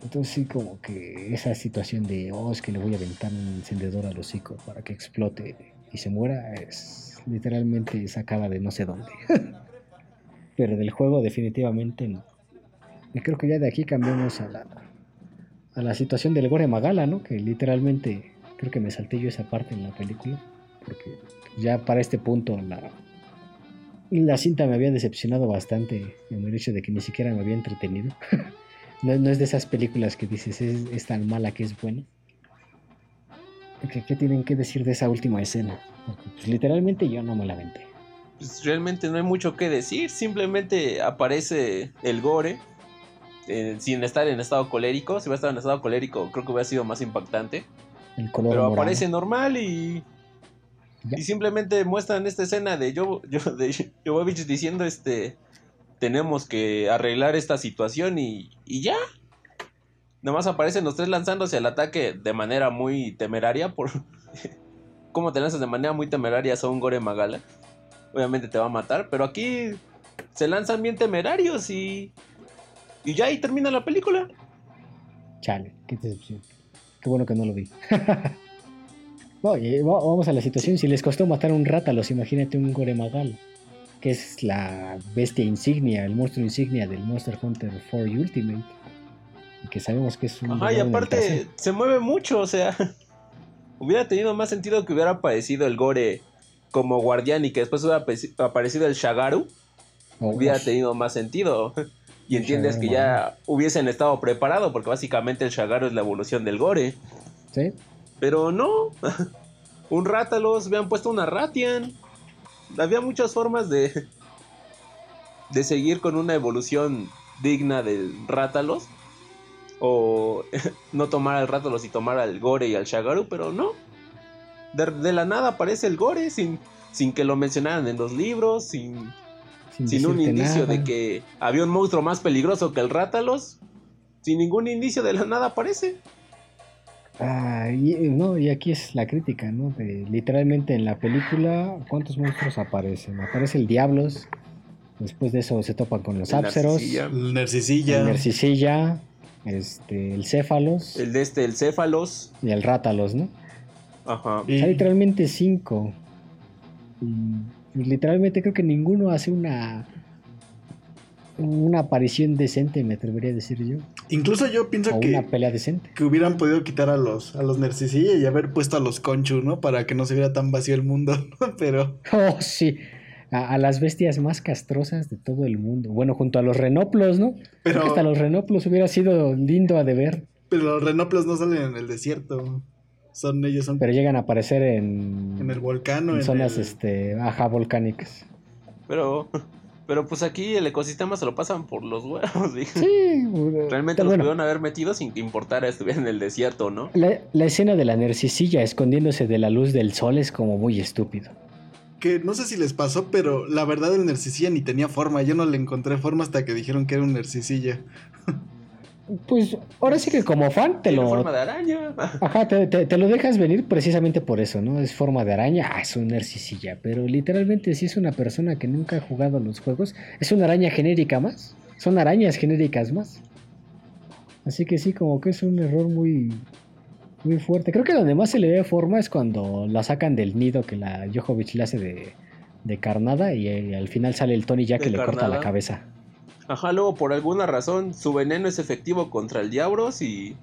Entonces sí como que esa situación de, oh, es que le voy a aventar un encendedor al hocico para que explote y se muera, es literalmente sacada de no sé dónde. Pero del juego definitivamente no. Y creo que ya de aquí cambiamos a la, a la situación del Gore Magala, ¿no? Que literalmente creo que me salté yo esa parte en la película. Porque ya para este punto la, la cinta me había decepcionado bastante en el hecho de que ni siquiera me había entretenido. no, no es de esas películas que dices es, es tan mala que es buena. ¿Qué, qué tienen que decir de esa última escena? Porque, pues, literalmente yo no me la aventé. Pues realmente no hay mucho que decir, simplemente aparece el gore eh, sin estar en estado colérico. Si hubiera estado en estado colérico, creo que hubiera sido más impactante. El color Pero morado. aparece normal y. Ya. Y simplemente muestran esta escena de Jovovich diciendo: este Tenemos que arreglar esta situación y, y ya. Nomás aparecen los tres lanzándose al ataque de manera muy temeraria. Por ¿Cómo te lanzas de manera muy temeraria a un Gore Magala? Obviamente te va a matar, pero aquí se lanzan bien temerarios y. Y ya ahí termina la película. Chale, qué decepción. Qué bueno que no lo vi. Oye, va- vamos a la situación. Si les costó matar a un rátalos, imagínate un Goremagal, que es la bestia insignia, el monstruo insignia del Monster Hunter 4 Ultimate. Que sabemos que es un. Ajá, y aparte se mueve mucho, o sea, hubiera tenido más sentido que hubiera aparecido el Gore como guardián y que después hubiera apare- aparecido el Shagaru, Oh, hubiera tenido más sentido. Y entiendes que ya hubiesen estado preparados, porque básicamente el Shagaru es la evolución del Gore. ¿sí? Pero no, un Rátalos, habían puesto una Ratian. Había muchas formas de, de seguir con una evolución digna del Rátalos. O no tomar al Rátalos y tomar al Gore y al Shagaru, pero no. De, de la nada aparece el Gore sin, sin que lo mencionaran en los libros, sin, sin un indicio de que había un monstruo más peligroso que el Rátalos. Sin ningún indicio de la nada aparece. Ah, y, no, y aquí es la crítica, ¿no? De, literalmente en la película, ¿cuántos monstruos aparecen? Aparece el Diablos, después de eso se topan con los El Narcisilla. El Narcisilla. el Nercisilla, este, el Céfalos El de este, el Céfalos. y el Rátalos, ¿no? Ajá. O sea, literalmente cinco. Y, y literalmente creo que ninguno hace una una aparición decente, me atrevería a decir yo. Incluso yo pienso O que, una pelea decente. que hubieran podido quitar a los, a los Narcisilla y haber puesto a los Conchu, ¿no? Para que no se viera tan vacío el mundo. Pero Oh, sí. A, a las bestias más castrosas de todo el mundo. Bueno, junto a los renoplos, ¿no? Creo Pero, que hasta los renoplos hubiera sido lindo a de ver. pero los renoplos no salen en el desierto. Son ellos, son Pero llegan a aparecer en, en el volcán o en en zonas el- este, ajá, volcánicas. Pero, pero pues aquí el ecosistema se lo pasan por los huevos. dije. Sí, Realmente los bueno, pudieron haber metido sin que importara estuviera en el desierto, ¿no? la, la escena de la nercisilla escondiéndose de la luz del sol es como muy estúpido. Que no sé si les pasó, pero la verdad el Narcisilla ni tenía forma. Yo no le encontré forma hasta que dijeron que era un Narcisilla. Pues ahora sí que como fan te lo, forma de araña. Ajá, te, te- te lo dejas venir precisamente por eso, ¿no? Es forma de araña, ah, es un narcisilla, pero literalmente si es una persona que nunca ha jugado a los juegos, es una araña genérica más, son arañas genéricas más. Así que sí, como que es un error muy, muy fuerte. Creo que donde más se le ve forma es cuando la sacan del nido que la Jojovic le hace de, de carnada y, eh, al final sale el Tony ya ¿De que le corta la cabeza. Ajá, luego por alguna razón su veneno es efectivo contra el Diablos y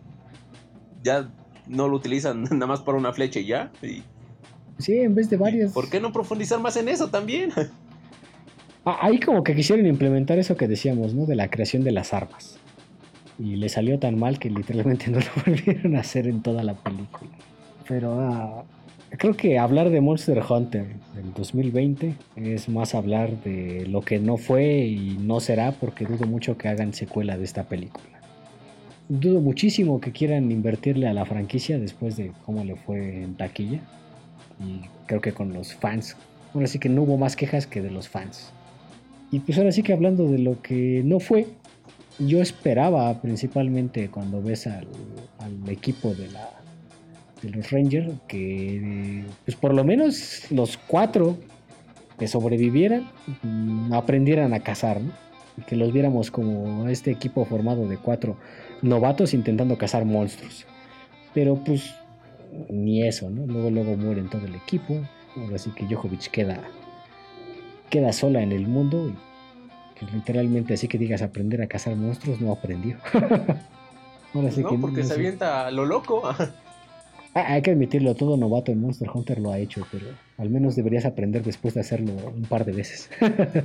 ya no lo utilizan nada más para una flecha y ya. Y, Sí, en vez de varias. ¿Por qué no profundizar más en eso también? Ah, Ahí como que quisieron implementar eso que decíamos, ¿no? De la creación de las armas. Y le salió tan mal que literalmente no lo volvieron a hacer en toda la película. Pero ah, creo que hablar de Monster Hunter del 2020 es más hablar de lo que no fue y no será porque dudo mucho que hagan secuela de esta película. Dudo muchísimo que quieran invertirle a la franquicia después de cómo le fue en taquilla. Y creo que con los fans. Ahora sí que no hubo más quejas que de los fans. Y pues ahora sí que hablando de lo que no fue, yo esperaba principalmente cuando ves al, al equipo de la de los Rangers que pues por lo menos los cuatro que sobrevivieran mm, aprendieran a cazar, ¿no? Y que los viéramos como este equipo formado de cuatro novatos intentando cazar monstruos. Pero pues ni eso, ¿no? Luego luego mueren todo el equipo. Ahora sí que Jojovic queda queda sola en el mundo y pues, literalmente así que digas aprender a cazar monstruos no aprendió. Ahora sí no, que porque no se avienta a lo loco. Ah, hay que admitirlo, todo novato en Monster Hunter lo ha hecho, pero al menos deberías aprender después de hacerlo un par de veces.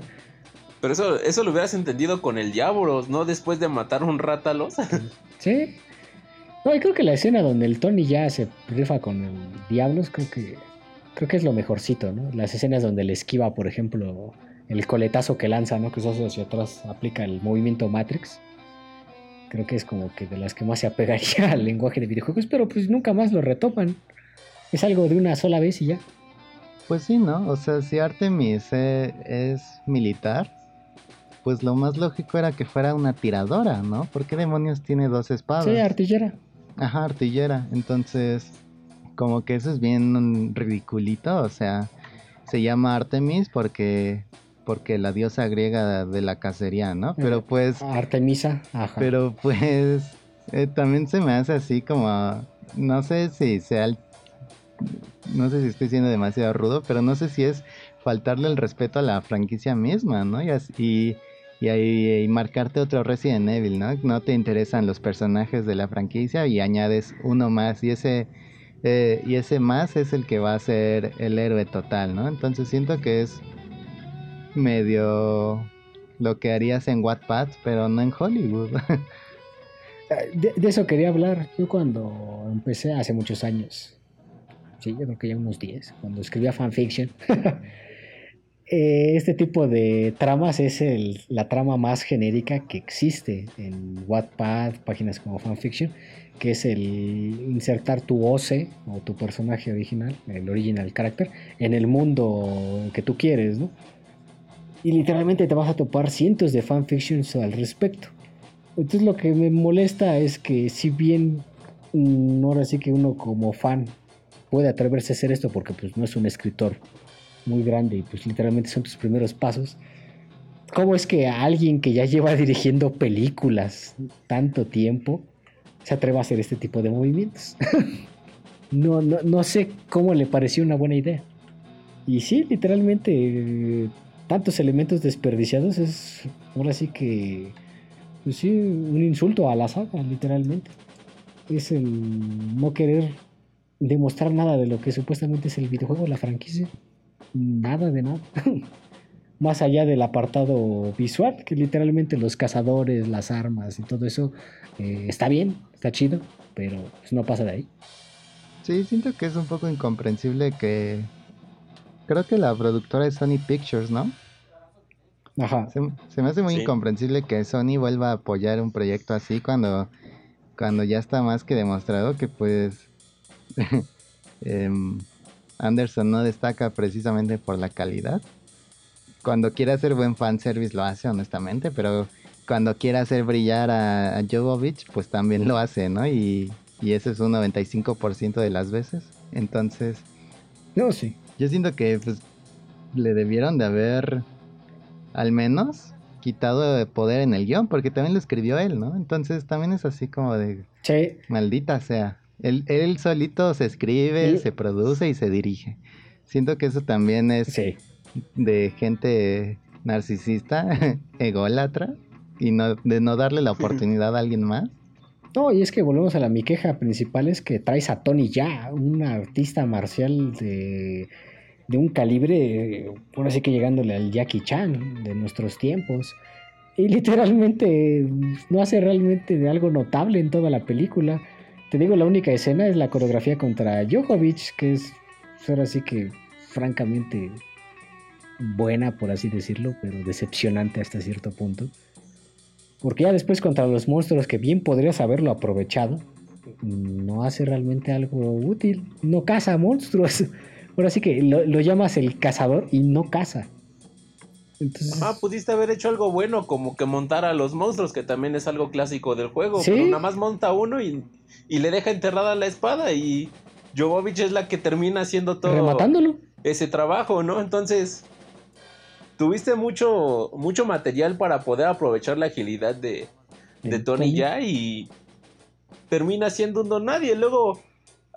Pero eso, eso lo hubieras entendido con el Diablos, ¿no? Después de matar un rátalos. Sí. No, y creo que la escena donde el Tony ya se rifa con el Diablos, creo que creo que es lo mejorcito, ¿no? Las escenas donde le esquiva, por ejemplo, el coletazo que lanza, ¿no? Que eso hacia atrás aplica el movimiento Matrix. Creo que es como que de las que más se apegaría al lenguaje de videojuegos, pero pues nunca más lo retoman. Es algo de una sola vez y ya. Pues sí, ¿no? O sea, si Artemis eh, es militar, pues lo más lógico era que fuera una tiradora, ¿no? ¿Por qué demonios tiene dos espadas? Sí, artillera. Ajá, artillera. Entonces, como que eso es bien ridiculito, o sea, se llama Artemis porque porque la diosa griega de la cacería, ¿no? Pero pues Artemisa, ajá. Pero pues eh, también se me hace así como no sé si sea el, no sé si estoy siendo demasiado rudo, pero no sé si es faltarle el respeto a la franquicia misma, ¿no? Y, y, y, marcarte otro Resident Evil, ¿no? No te interesan los personajes de la franquicia y añades uno más y ese eh, y ese más es el que va a ser el héroe total, ¿no? Entonces siento que es medio lo que harías en Wattpad, pero no en Hollywood. de, eso quería hablar. Yo cuando empecé hace muchos años, sí, yo creo que ya unos 10, cuando escribía fanfiction, eh, este tipo de tramas es el, la trama más genérica que existe en Wattpad, páginas como fanfiction que es el insertar tu OC o tu personaje original, el original character, en el mundo que tú quieres, ¿no? Y literalmente te vas a topar cientos de fanfictions al respecto. Entonces lo que me molesta es que si bien mm, ahora sí que uno como fan puede atreverse a hacer esto porque pues no es un escritor muy grande y pues literalmente son tus primeros pasos, ¿cómo es que alguien que ya lleva dirigiendo películas tanto tiempo se atreva a hacer este tipo de movimientos. no, no, no, sé cómo le pareció una buena idea. Y sí, literalmente, tantos elementos desperdiciados es ahora sí que, pues sí, un insulto a la saga, literalmente. Es el no querer demostrar nada de lo que supuestamente es el videojuego, la franquicia. Nada de nada. Más allá del apartado visual, que literalmente los cazadores, las armas y todo eso eh, está bien, está chido, pero pues, no pasa de ahí. Sí, siento que es un poco incomprensible que... Creo que la productora es Sony Pictures, ¿no? Ajá. Se, me hace muy incomprensible que Sony vuelva a apoyar un proyecto así cuando, cuando ya está más que demostrado que pues em, Anderson no destaca precisamente por la calidad. Cuando quiere hacer buen fanservice lo hace honestamente, pero cuando quiere hacer brillar a, Jovovich, pues también lo hace, ¿no? Y, y ese es un 95% de las veces. Entonces... No, sí. Yo siento que pues, le debieron de haber al menos quitado de poder en el guion, porque también lo escribió él, ¿no? Entonces también es así como de... Sí. Maldita sea. Él, él solito se escribe, se produce y se dirige. Siento que eso también es de gente narcisista, ególatra, y no, de no darle la oportunidad a alguien más. No, y es que volvemos a la mi queja principal es que traes a Tony ya, un artista marcial de, de un calibre, por así que llegándole al Jackie Chan de nuestros tiempos. Y literalmente no hace realmente de algo notable en toda la película. Te digo, la única escena es la coreografía contra Djokovic, que es ahora sí que francamente buena, por así decirlo, pero decepcionante hasta cierto punto. Porque ya después contra los monstruos que bien podrías haberlo aprovechado, no hace realmente algo útil. No caza monstruos. Ahora sí que lo, llamas el cazador y no caza. Entonces... Ah, pudiste haber hecho algo bueno, como que montar a los monstruos, que también es algo clásico del juego. Pero nada más monta uno y, y, le deja enterrada la espada y Jovovich es la que termina haciendo todo Rematándolo. ese trabajo, ¿no? Entonces, tuviste mucho, mucho material para poder aprovechar la agilidad de, Tony, ya y termina siendo un don nadie. Luego,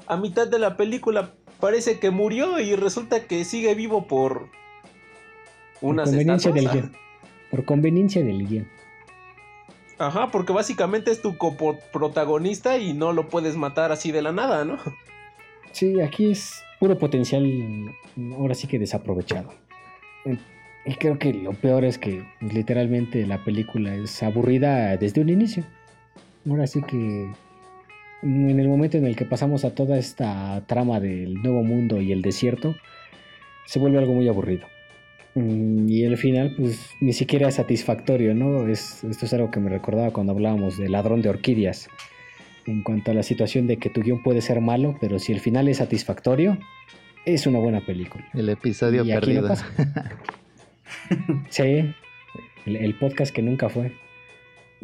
a mitad de la película, parece que murió y resulta que sigue vivo por una conveniencia del guion. Por conveniencia del guion. Ajá, porque básicamente es tu coprotagonista y no lo puedes matar así de la nada, ¿no? Sí, aquí es puro potencial, ahora sí que desaprovechado. Y creo que lo peor es que pues, literalmente la película es aburrida desde un inicio. Ahora sí que en el momento en el que pasamos a toda esta trama del nuevo mundo y el desierto, se vuelve algo muy aburrido. Mm, Y el final, pues ni siquiera es satisfactorio, ¿no? Es, esto es algo que me recordaba cuando hablábamos de Ladrón de Orquídeas. En cuanto a la situación de que tu guion puede ser malo, pero si el final es satisfactorio, es una buena película. El episodio Y aquí no perdido. Sí, el, el podcast que nunca fue.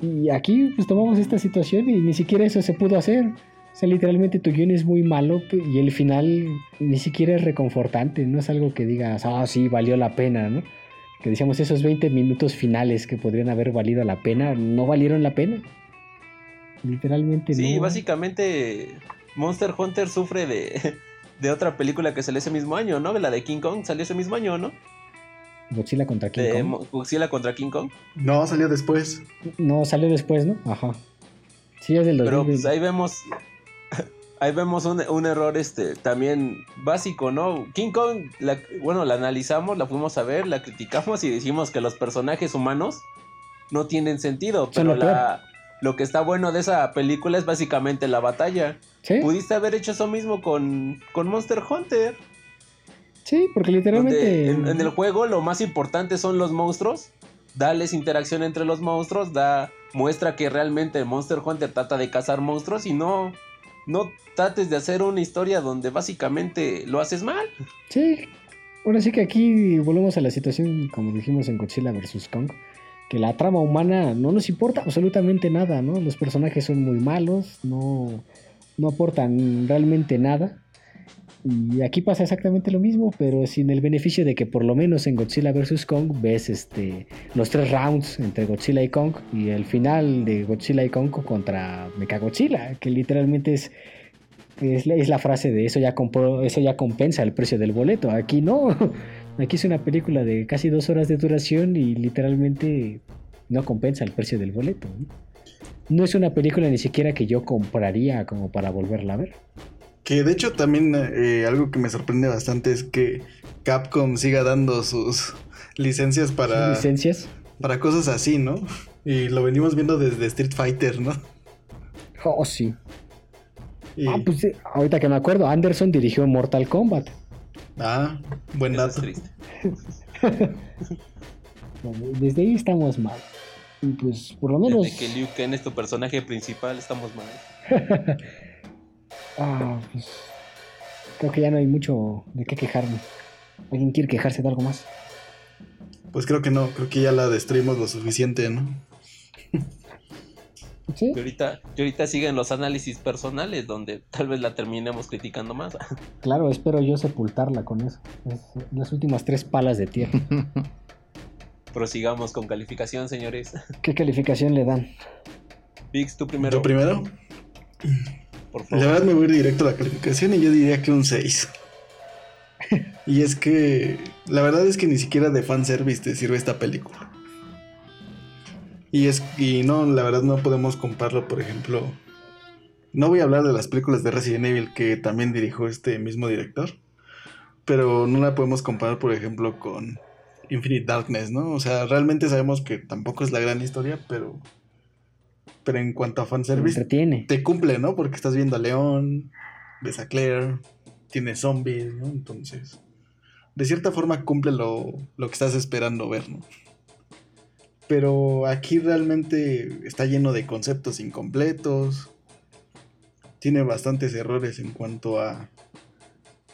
Y aquí pues tomamos esta situación y ni siquiera eso se pudo hacer. O sea, literalmente tu guion es muy malo y el final ni siquiera es reconfortante. No es algo que digas, ah, sí, valió la pena, ¿no? Que decíamos esos 20 minutos finales que podrían haber valido la pena, no valieron la pena. Literalmente Sí, no. básicamente Monster Hunter sufre de, de otra película que salió ese mismo año, ¿no? La de King Kong salió ese mismo año, ¿no? Godzilla contra King De Kong. Godzilla contra King Kong. No, salió después. No, salió después, ¿no? Ajá. Sí, es del Pero 2020. pues ahí vemos. Ahí vemos un, un error este también básico, ¿no? King Kong, la- bueno, la analizamos, la fuimos a ver, la criticamos y decimos que los personajes humanos no tienen sentido. Pero lo la, lo que está bueno de esa película es básicamente la batalla. Sí, Pudiste haber hecho eso mismo con, con Monster Hunter. Sí, porque literalmente... en, en el juego lo más importante son los monstruos. Dales interacción entre los monstruos, da muestra que realmente Monster Hunter trata de cazar monstruos y no no trates de hacer una historia donde básicamente lo haces mal. Sí, ahora sí que aquí volvemos a la situación, como dijimos en Godzilla vs. Kong, que la trama humana no nos importa absolutamente nada, ¿no? Los personajes son muy malos, no, no aportan realmente nada. Y aquí pasa exactamente lo mismo, pero sin el beneficio de que por lo menos en Godzilla vs. Kong ves este, los tres rounds entre Godzilla y Kong y el final de Godzilla y Kong contra Mechagodzilla, que literalmente es es la, frase de eso ya compró, eso ya compensa el precio del boleto. Aquí no. Aquí es una película de casi dos horas de duración y literalmente no compensa el precio del boleto. No es una película ni siquiera que yo compraría como para volverla a ver. Que de hecho también eh, algo que me sorprende bastante es que Capcom siga dando sus licencias para, Licencias. para cosas así, ¿no? Y lo venimos viendo desde Street Fighter, ¿no? Oh, sí. Y- Ah, pues sí, ahorita que me acuerdo, Anderson dirigió Mortal Kombat. ah, buen Eso es dato. triste. Desde ahí estamos mal. Y pues por lo menos... Desde que Liu Kang es tu personaje principal, estamos mal. Ah, pues, creo que ya no hay mucho de qué quejarme. ¿Alguien quiere quejarse de algo más? Pues creo que no, creo que ya la destruimos lo suficiente, ¿no? ¿Sí? Y ahorita, y ahorita siguen los análisis personales donde tal vez la terminemos criticando más. Claro, espero yo sepultarla con eso. Es- las últimas tres palas de tierra. Prosigamos con calificación, señores. ¿Qué calificación le dan? Vix, tú primero. Yo primero. Por La verdad me voy a ir directo a la calificación y yo diría que un 6. y es que la verdad es que ni siquiera de fanservice te sirve esta película. Y es y no, la verdad no podemos compararlo, por ejemplo. No voy a hablar de las películas de Resident Evil que también dirigió este mismo director, pero no la podemos comparar, por ejemplo, con Infinite Darkness, ¿no? O sea, realmente sabemos que tampoco es la gran historia, pero pero en cuanto a fanservice entretiene. te cumple, ¿no? Porque estás viendo a León, ves a Claire, tienes zombies, ¿no? Entonces, de cierta forma cumple lo, lo que estás esperando ver, ¿no? Pero aquí realmente está lleno de conceptos incompletos. Tiene bastantes errores en cuanto a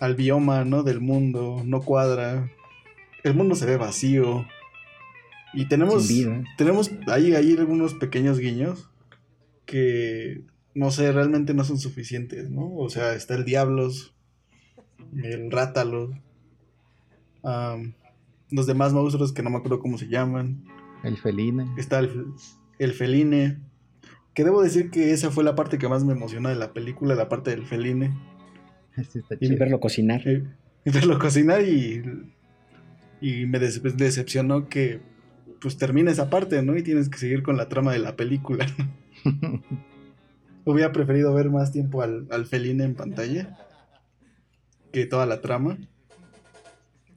al bioma, ¿no? Del mundo, no cuadra. El mundo se ve vacío. Y tenemos tenemos ahí, ahí algunos pequeños guiños que no sé, realmente no son suficientes, ¿no? O sea, está el Diablos, el Rátalos, am, los demás monstruos que no me acuerdo cómo se llaman, El feline. está el, el Feline, que debo decir que esa fue la parte que más me emociona de la película, la parte del Feline, Y verlo cocinar. eh, verlo cocinar y, y me decepcionó que pues termina esa parte, ¿no? Y tienes que seguir con la trama de la película. Hubiera preferido ver más tiempo al, al Feline en pantalla que toda la trama.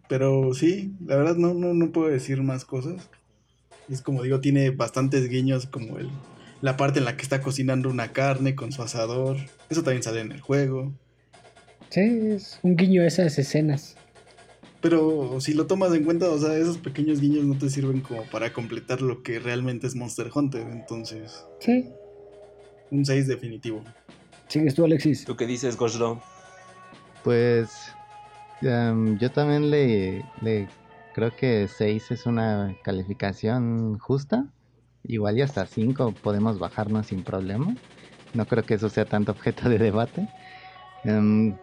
Pero sí, la verdad no, no, no puedo decir más cosas. Es como digo, tiene bastantes guiños como el, la parte en la que está cocinando una carne con su asador. Eso también sale en el juego. Sí, es un guiño esas escenas. Pero si lo tomas en cuenta, o sea, esos pequeños guiños no te sirven como para completar lo que realmente es Monster Hunter. Entonces, Sí. un 6 definitivo. Sigues tú, Alexis. ¿Tú qué dices, Goshdo? Pues em, yo también le, le creo que 6 es una calificación justa. Igual y hasta 5 podemos bajarnos sin problema. No creo que eso sea tanto objeto de debate. Em,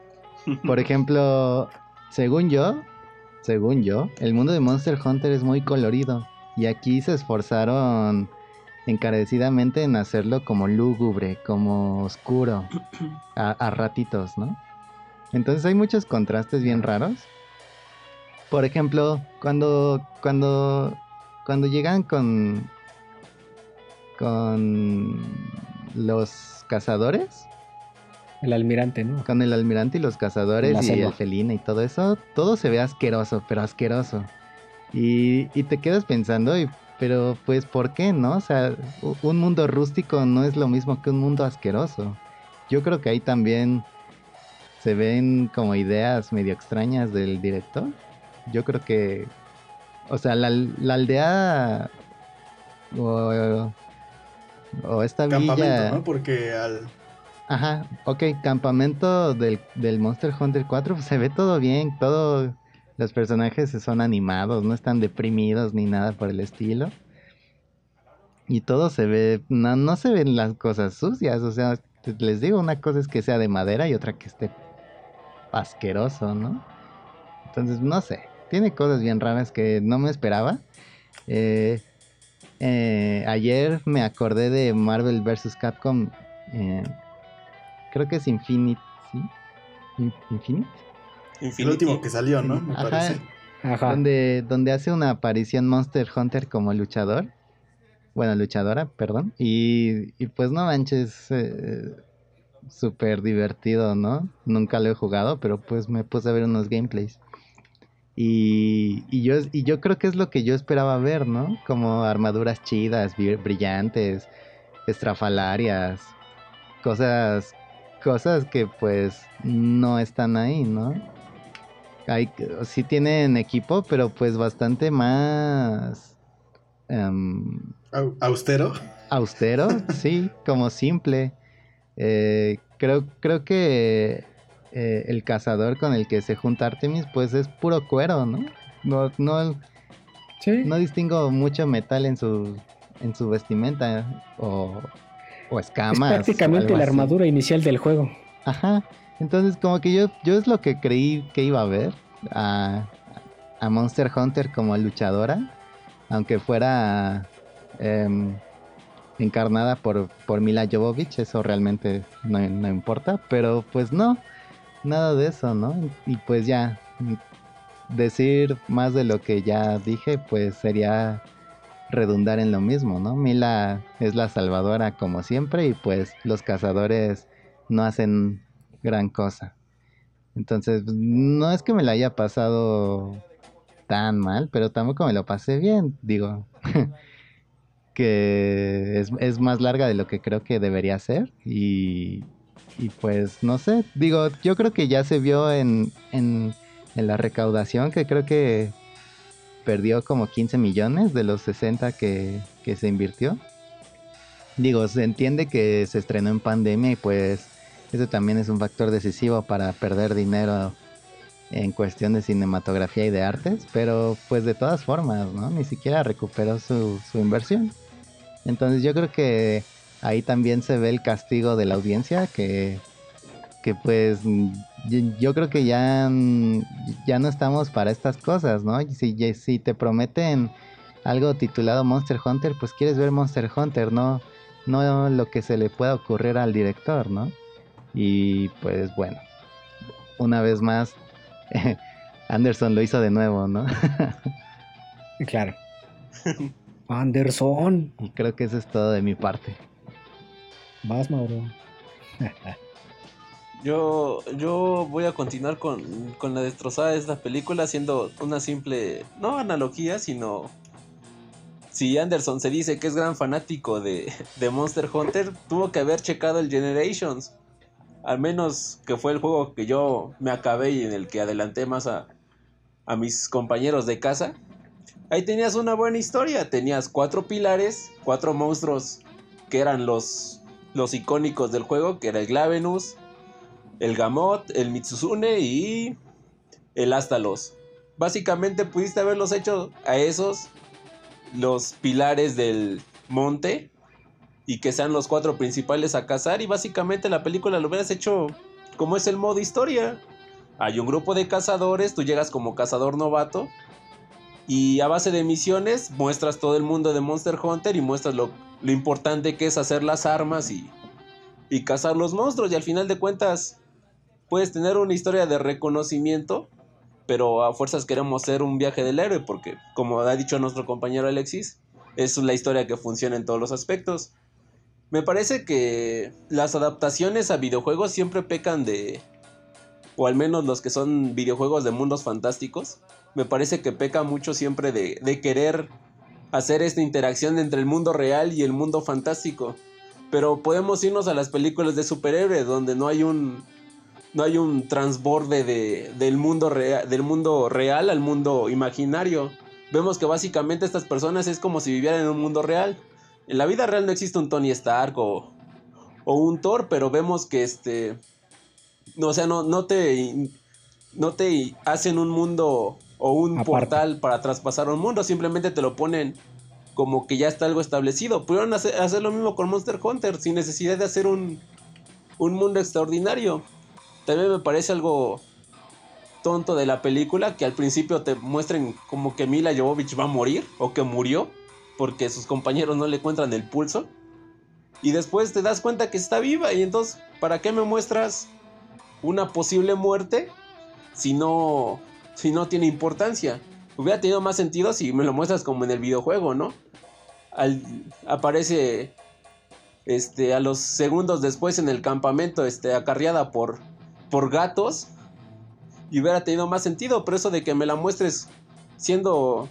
por ejemplo, según yo, según yo, el mundo de Monster Hunter es muy colorido. Y aquí se esforzaron encarecidamente en hacerlo como lúgubre, como oscuro, a, a ratitos, ¿no? Entonces hay muchos contrastes bien raros. Por ejemplo, cuando cuando cuando llegan con con los cazadores, El almirante, ¿no? con el almirante y los cazadores la y selva. el felina y todo eso, todo se ve asqueroso, pero asqueroso. Y, y te quedas pensando, y, pero pues ¿por qué no? O sea, un mundo rústico no es lo mismo que un mundo asqueroso. Yo creo que ahí también se ven como ideas medio extrañas del director. Yo creo que, o sea, la, la aldea o, o esta Campamento, villa... ¿no? Porque al, Ajá, ok, campamento del, del Monster Hunter 4, pues se ve todo bien, todo, los personajes son animados, no están deprimidos ni nada por el estilo. Y todo se ve, no, no se ven las cosas sucias, o sea, les digo, una cosa es que sea de madera y otra que esté asqueroso, ¿no? Entonces, no sé, tiene cosas bien raras que no me esperaba. Eh, eh, ayer me acordé de Marvel vs. Capcom. eh, creo que es Infinite, ¿sí? In- Infinite. el último que salió, ¿no? Me Ajá. parece. Ajá. Donde, donde hace una aparición Monster Hunter como luchador. Bueno, luchadora, perdón. Y, y pues no manches, eh, súper divertido, ¿no? Nunca lo he jugado, pero pues me puse a ver unos gameplays. Y, y yo, y yo creo que es lo que yo esperaba ver, ¿no? Como armaduras chidas, bri- brillantes, estrafalarias, cosas, cosas que pues no están ahí, ¿no? Hay, sí tienen equipo, pero pues bastante más em, Au- Austero. austero, sí, como simple. Eh, creo, creo que eh, el cazador con el que se junta Artemis, pues es puro cuero, ¿no? No, no, Sí. no distingo mucho metal en su, en su vestimenta o, o es escamas. o prácticamente la así. armadura inicial del juego. Ajá. Entonces, como que yo, yo es lo que creí que iba a ver a, a Monster Hunter como luchadora, aunque fuera em, encarnada por, por Mila Jovovich, eso realmente no, no importa, pero pues no, nada de eso, ¿no? Y pues ya, decir más de lo que ya dije, pues sería redundar en lo mismo, ¿no? Mila es la salvadora como siempre y pues los cazadores no hacen gran cosa. Entonces, no es que me la haya pasado tan mal, pero tampoco me lo pasé bien, digo. que es, más larga de lo que creo que debería ser y, pues no sé, digo, yo creo que ya se vio en, en la recaudación que creo que perdió como 15 millones de los 60 que, que se invirtió. Digo, se entiende que se estrenó en pandemia y pues eso también es un factor decisivo para perder dinero en cuestión de cinematografía y de artes, pero pues de todas formas, ¿no? Ni siquiera recuperó su, su inversión. Entonces yo creo que ahí también se ve el castigo de la audiencia, que, que pues yo, yo creo que ya, mm, ya no estamos para estas cosas, ¿no? Si, si te prometen algo titulado Monster Hunter, pues quieres ver Monster Hunter, no, no lo que se le pueda ocurrir al director, ¿no? Y pues bueno, una vez más, Anderson lo hizo de nuevo, ¿no? Claro. Anderson. y creo que eso es todo de mi parte. Vas, Mauro. Yo, yo voy a continuar con, con la destrozada de esta película haciendo una simple, no analogía, sino si Anderson se dice que es gran fanático de, de, Monster Hunter, tuvo que haber checado el Generations. Al menos que fue el juego que yo me acabé y en el que adelanté más a, a mis compañeros de casa. Ahí tenías una buena historia. Tenías cuatro pilares, cuatro monstruos que eran los, los icónicos del juego, que era el Glavenus, el Gamot, el Mitsuzune y el Astalos. Básicamente pudiste haberlos hecho a esos los pilares del monte y que sean los cuatro principales a cazar y básicamente la película lo hubieras hecho como es el modo historia. Hay un grupo de cazadores, tú llegas como cazador novato y a base de misiones muestras todo el mundo de Monster Hunter y muestras lo, lo importante que es hacer las armas y, y cazar los monstruos y al final de cuentas puedes tener una historia de reconocimiento pero a fuerzas queremos hacer un viaje del héroe porque, como ha dicho nuestro compañero Alexis, es la historia que funciona en todos los aspectos. Me parece que las adaptaciones a videojuegos siempre pecan de, o al menos los que son videojuegos de mundos fantásticos, me parece que peca mucho siempre de, de querer hacer esta interacción entre el mundo real y el mundo fantástico. Pero podemos irnos a las películas de superhéroes donde no hay un, no hay un transborde de, del, mundo real, del mundo real al mundo imaginario. Vemos que básicamente estas personas es como si vivieran en un mundo real. En la vida real no existe un Tony Stark o, o un Thor, pero vemos que este... No, o sea, no, no, te, no te hacen un mundo o un portal para traspasar un mundo, simplemente te lo ponen como que ya está algo establecido. Pudieron hacer, hacer lo mismo con Monster Hunter sin necesidad de hacer un, un mundo extraordinario. También me parece algo tonto de la película que al principio te muestren como que Mila Jovovich va a morir o que murió porque sus compañeros no le encuentran el pulso. Y después te das cuenta que está viva y entonces, ¿para qué me muestras una posible muerte si no si no tiene importancia? Hubiera tenido más sentido si me lo muestras como en el videojuego, ¿no? Al, aparece este a los segundos después en el campamento este acarreada por por gatos y hubiera tenido más sentido, pero eso de que me la muestres siendo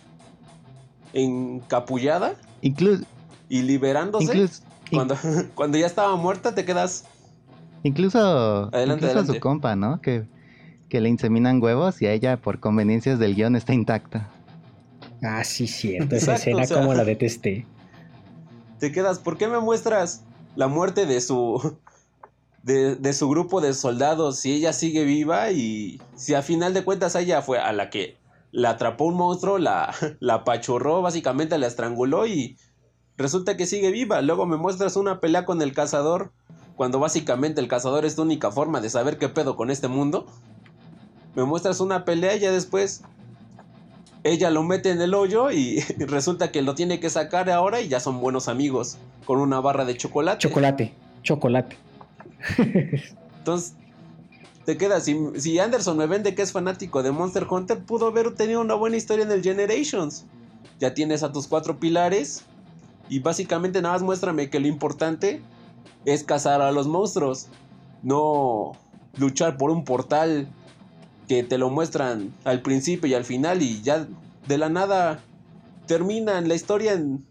encapullada incluso y liberándose cuando, cuando ya estaba muerta te quedas incluso adelante, incluso su compa, ¿no? Que, que le inseminan huevos y a ella por conveniencias del guion está intacta. Ah, sí, cierto. Esa escena como la detesté. Te quedas, ¿por qué me muestras la muerte de su de, su grupo de soldados si ella sigue viva y si a final de cuentas ella fue a la que la atrapó un monstruo, la, la básicamente la estranguló y resulta que sigue viva. Luego me muestras una pelea con el cazador, cuando básicamente el cazador es tu única forma de saber qué pedo con este mundo. Me muestras una pelea y ya después ella lo mete en el hoyo y resulta que lo tiene que sacar ahora y ya son buenos amigos con una barra de chocolate. Chocolate, chocolate. Entonces, te quedas. Si, si, Anderson me vende que es fanático de Monster Hunter, pudo haber tenido una buena historia en el Generations. Ya tienes a tus cuatro pilares. Y básicamente nada más muéstrame que lo importante es cazar a los monstruos. No luchar por un portal que te lo muestran al principio y al final. Y ya de la nada terminan la historia en,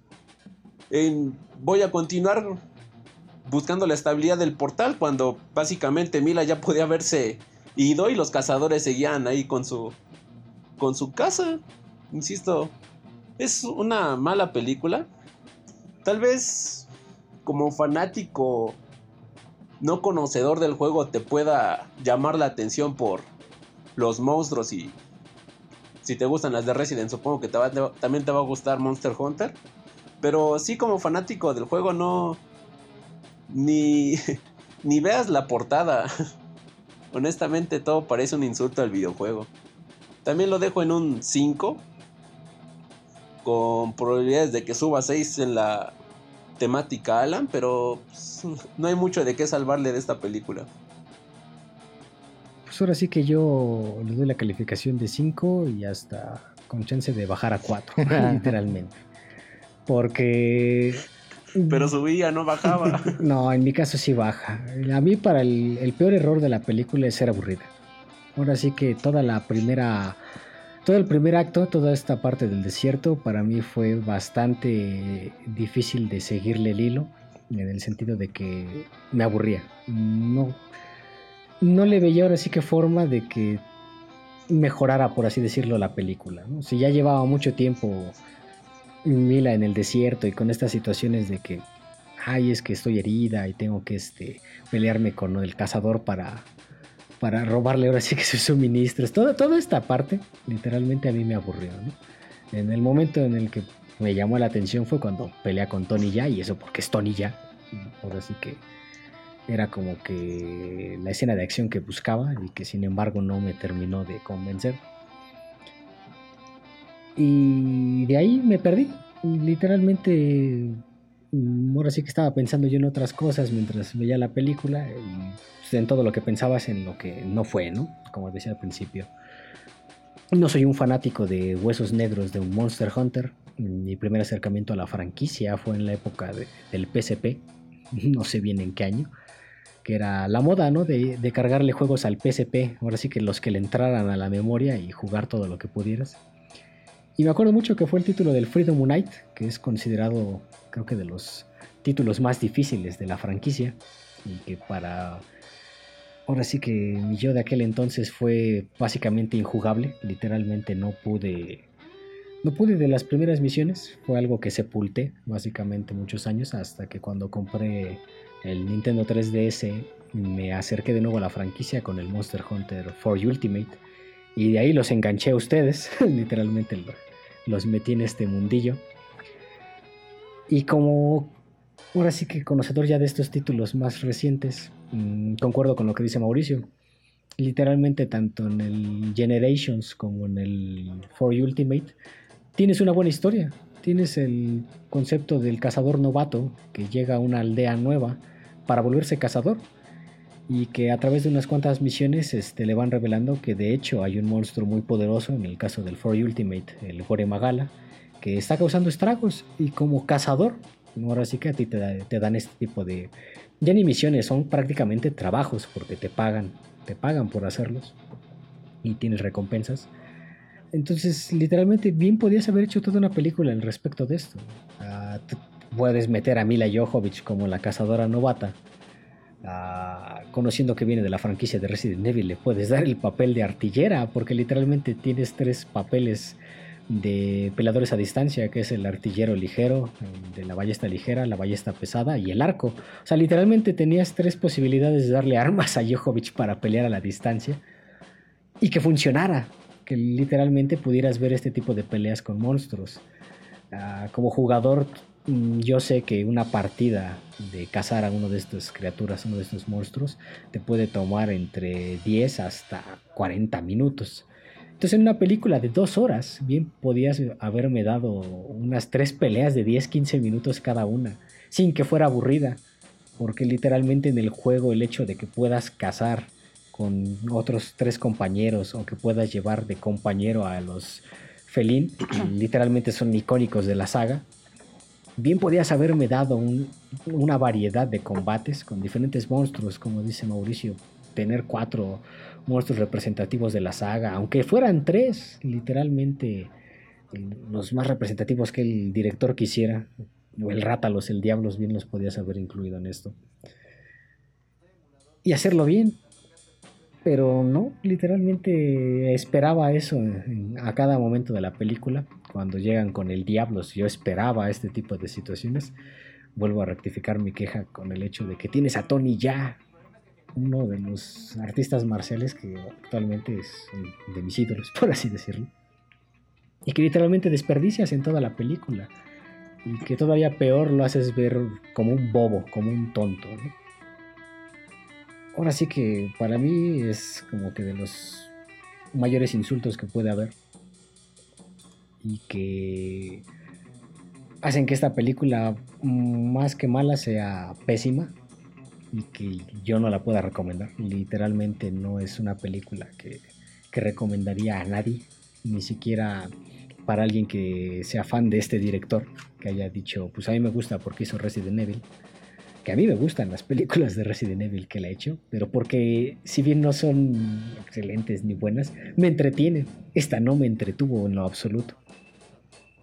en voy a continuar buscando la estabilidad del portal cuando básicamente Mila ya podía haberse ido y los cazadores seguían ahí con su con su casa. Insisto, es una mala película. Tal vez como fanático no conocedor del juego te pueda llamar la atención por los monstruos y si te gustan las de Resident supongo que también te va a gustar Monster Hunter. Pero sí como fanático del juego no, ni, ni veas la portada. Honestamente todo parece un insulto al videojuego. También lo dejo en un 5. Con probabilidades de que suba 6 en la temática Alan. Pero pues, no hay mucho de qué salvarle de esta película. Pues ahora sí que yo le doy la calificación de 5 y hasta con chance de bajar a 4. literalmente. Porque pero subía, no bajaba. No, en mi caso sí baja. A mí para el, el peor error de la película es ser aburrida. Ahora sí que toda la primera todo el primer acto, toda esta parte del desierto, para mí fue bastante difícil de seguirle el hilo, en el sentido de que me aburría. No, no le veía ahora sí que forma de que mejorara, por así decirlo, la película. Si ya llevaba mucho tiempo Mila en el desierto y con estas situaciones de que, ay, es que estoy herida y tengo que este, pelearme con el cazador para para robarle ahora sí que sus suministros. Toda, toda esta parte, literalmente a mí me aburrió. En el momento en el que me llamó la atención fue cuando pelea con Tony ya, y eso porque es Tony ya. Ahora sí que era como que la escena de acción que buscaba y que sin embargo no me terminó de convencer. Y de ahí me perdí. Literalmente, mm, ahora sí que estaba pensando yo en otras cosas mientras veía la película. Y en todo lo que pensabas en lo que no fue, ¿no? Como decía al principio. No soy un fanático de Huesos Negros de un Monster Hunter. Mi primer acercamiento a la franquicia fue en la época del PSP, no sé bien en qué año, que era la moda, ¿no? De, de, cargarle juegos al PSP, ahora sí que los que le entraran a la memoria y jugar todo lo que pudieras. Y me acuerdo mucho que fue el título del Freedom Unite, que es considerado, creo que de los títulos más difíciles de la franquicia, y que para ahora sí que mi yo de aquel entonces fue básicamente injugable, literalmente no pude no pude de las primeras misiones, fue algo que sepulté básicamente muchos años hasta que cuando compré el Nintendo 3DS me acerqué de nuevo a la franquicia con el Monster Hunter 4 Ultimate y de ahí los enganché a ustedes, literalmente los metí en este mundillo. Y como ahora sí que conocedor ya de estos títulos más recientes, Mm, concuerdo con lo que dice Mauricio. Literalmente, tanto en el Generations como en el For Ultimate, tienes una buena historia. Tienes el concepto del cazador novato que llega a una aldea nueva para volverse cazador y que a través de unas cuantas misiones este, le van revelando que de hecho hay un monstruo muy poderoso, en el caso del For Ultimate, el Gore Magala, que está causando estragos y como cazador, ahora sí que a ti te dan este tipo de, ya ni misiones, son prácticamente trabajos porque te pagan, te pagan por hacerlos y tienes recompensas. Entonces, literalmente, bien podías haber hecho toda una película al respecto de esto. Ah, puedes meter a Mila Jovovich como la cazadora novata. Ah, conociendo que viene de la franquicia de Resident Evil, le puedes dar el papel de artillera, porque literalmente tienes tres papeles de peladores a distancia, que es el artillero ligero, de la ballesta ligera, la ballesta pesada y el arco. O sea, literalmente tenías tres posibilidades de darle armas a Jojovic para pelear a la distancia y que funcionara, que literalmente pudieras ver este tipo de peleas con monstruos. Ah, como jugador, yo sé que una partida de cazar a uno de estas criaturas, uno de estos monstruos, te puede tomar entre 10 hasta 40 minutos. Entonces en una película de dos horas, bien podías haberme dado unas tres peleas de 10, 15 minutos cada una, sin que fuera aburrida, porque literalmente en el juego el hecho de que puedas cazar con otros tres compañeros o que puedas llevar de compañero a los Felín, literalmente son icónicos de la saga, bien podías haberme dado una variedad de combates con diferentes monstruos, como dice Mauricio, tener cuatro monstruos representativos de la saga, aunque fueran tres, literalmente los más representativos que el director quisiera, o el Rátalos, el Diablos, bien los podías haber incluido en esto. Y hacerlo bien. Pero no, literalmente esperaba eso a cada momento de la película. Cuando llegan con el Diablos, yo esperaba este tipo de situaciones. Vuelvo a rectificar mi queja con el hecho de que tienes a Tony ya uno de los artistas marciales que actualmente es de mis ídolos, por así decirlo. Y que literalmente desperdicias en toda la película. Y que todavía peor lo haces ver como un bobo, como un tonto. Ahora sí que para mí es como que de los mayores insultos que puede haber. Y que hacen que esta película más que mala sea pésima y que yo no la pueda recomendar. Literalmente no es una película que, recomendaría a nadie, ni siquiera para alguien que sea fan de este director, que haya dicho, pues a mí me gusta porque hizo Resident Evil. Que a mí me gustan las películas de Resident Evil que le ha hecho, pero porque si bien no son excelentes ni buenas, me entretienen. Esta no me entretuvo en lo absoluto.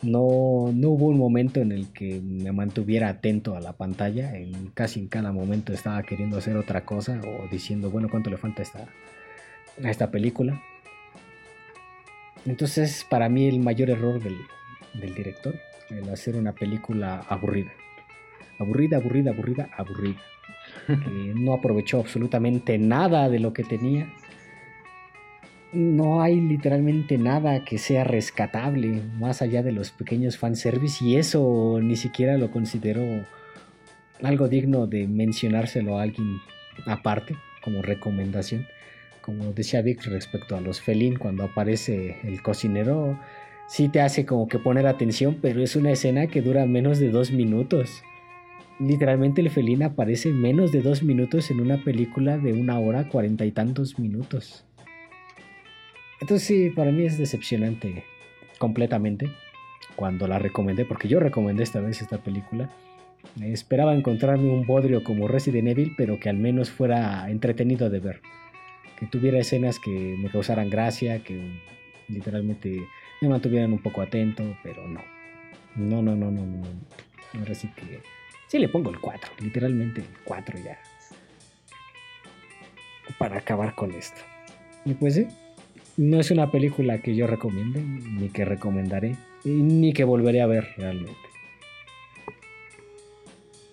No, no hubo un momento en el que me mantuviera atento a la pantalla. En casi en cada momento estaba queriendo hacer otra cosa o diciendo, bueno, ¿cuánto le falta a esta, a esta película? Entonces, para mí el mayor error del, del director, el hacer una película aburrida. Aburrida, aburrida, aburrida, aburrida. Que no aprovechó absolutamente nada de lo que tenía. No hay literalmente nada que sea rescatable más allá de los pequeños fanservice y eso ni siquiera lo considero algo digno de mencionárselo a alguien aparte como recomendación como decía Vic respecto a los felín, cuando aparece el cocinero, sí te hace como que poner atención, pero es una escena que dura menos de dos minutos. Literalmente el felín aparece menos de dos minutos en una película de una hora cuarenta y tantos minutos. Entonces sí, para mí es decepcionante completamente cuando la recomendé, porque yo recomendé esta vez esta película. Esperaba encontrarme un bodrio como Resident Evil, pero que al menos fuera entretenido de ver que tuviera escenas que me causaran gracia, que literalmente me mantuvieran un poco atento, pero no. No, no, no, no, no. Ahora sí que... Sí le pongo el 4, literalmente el 4 ya. Para acabar con esto. Y pues sí, no es una película que yo recomiende, ni que recomendaré, ni que volveré a ver realmente.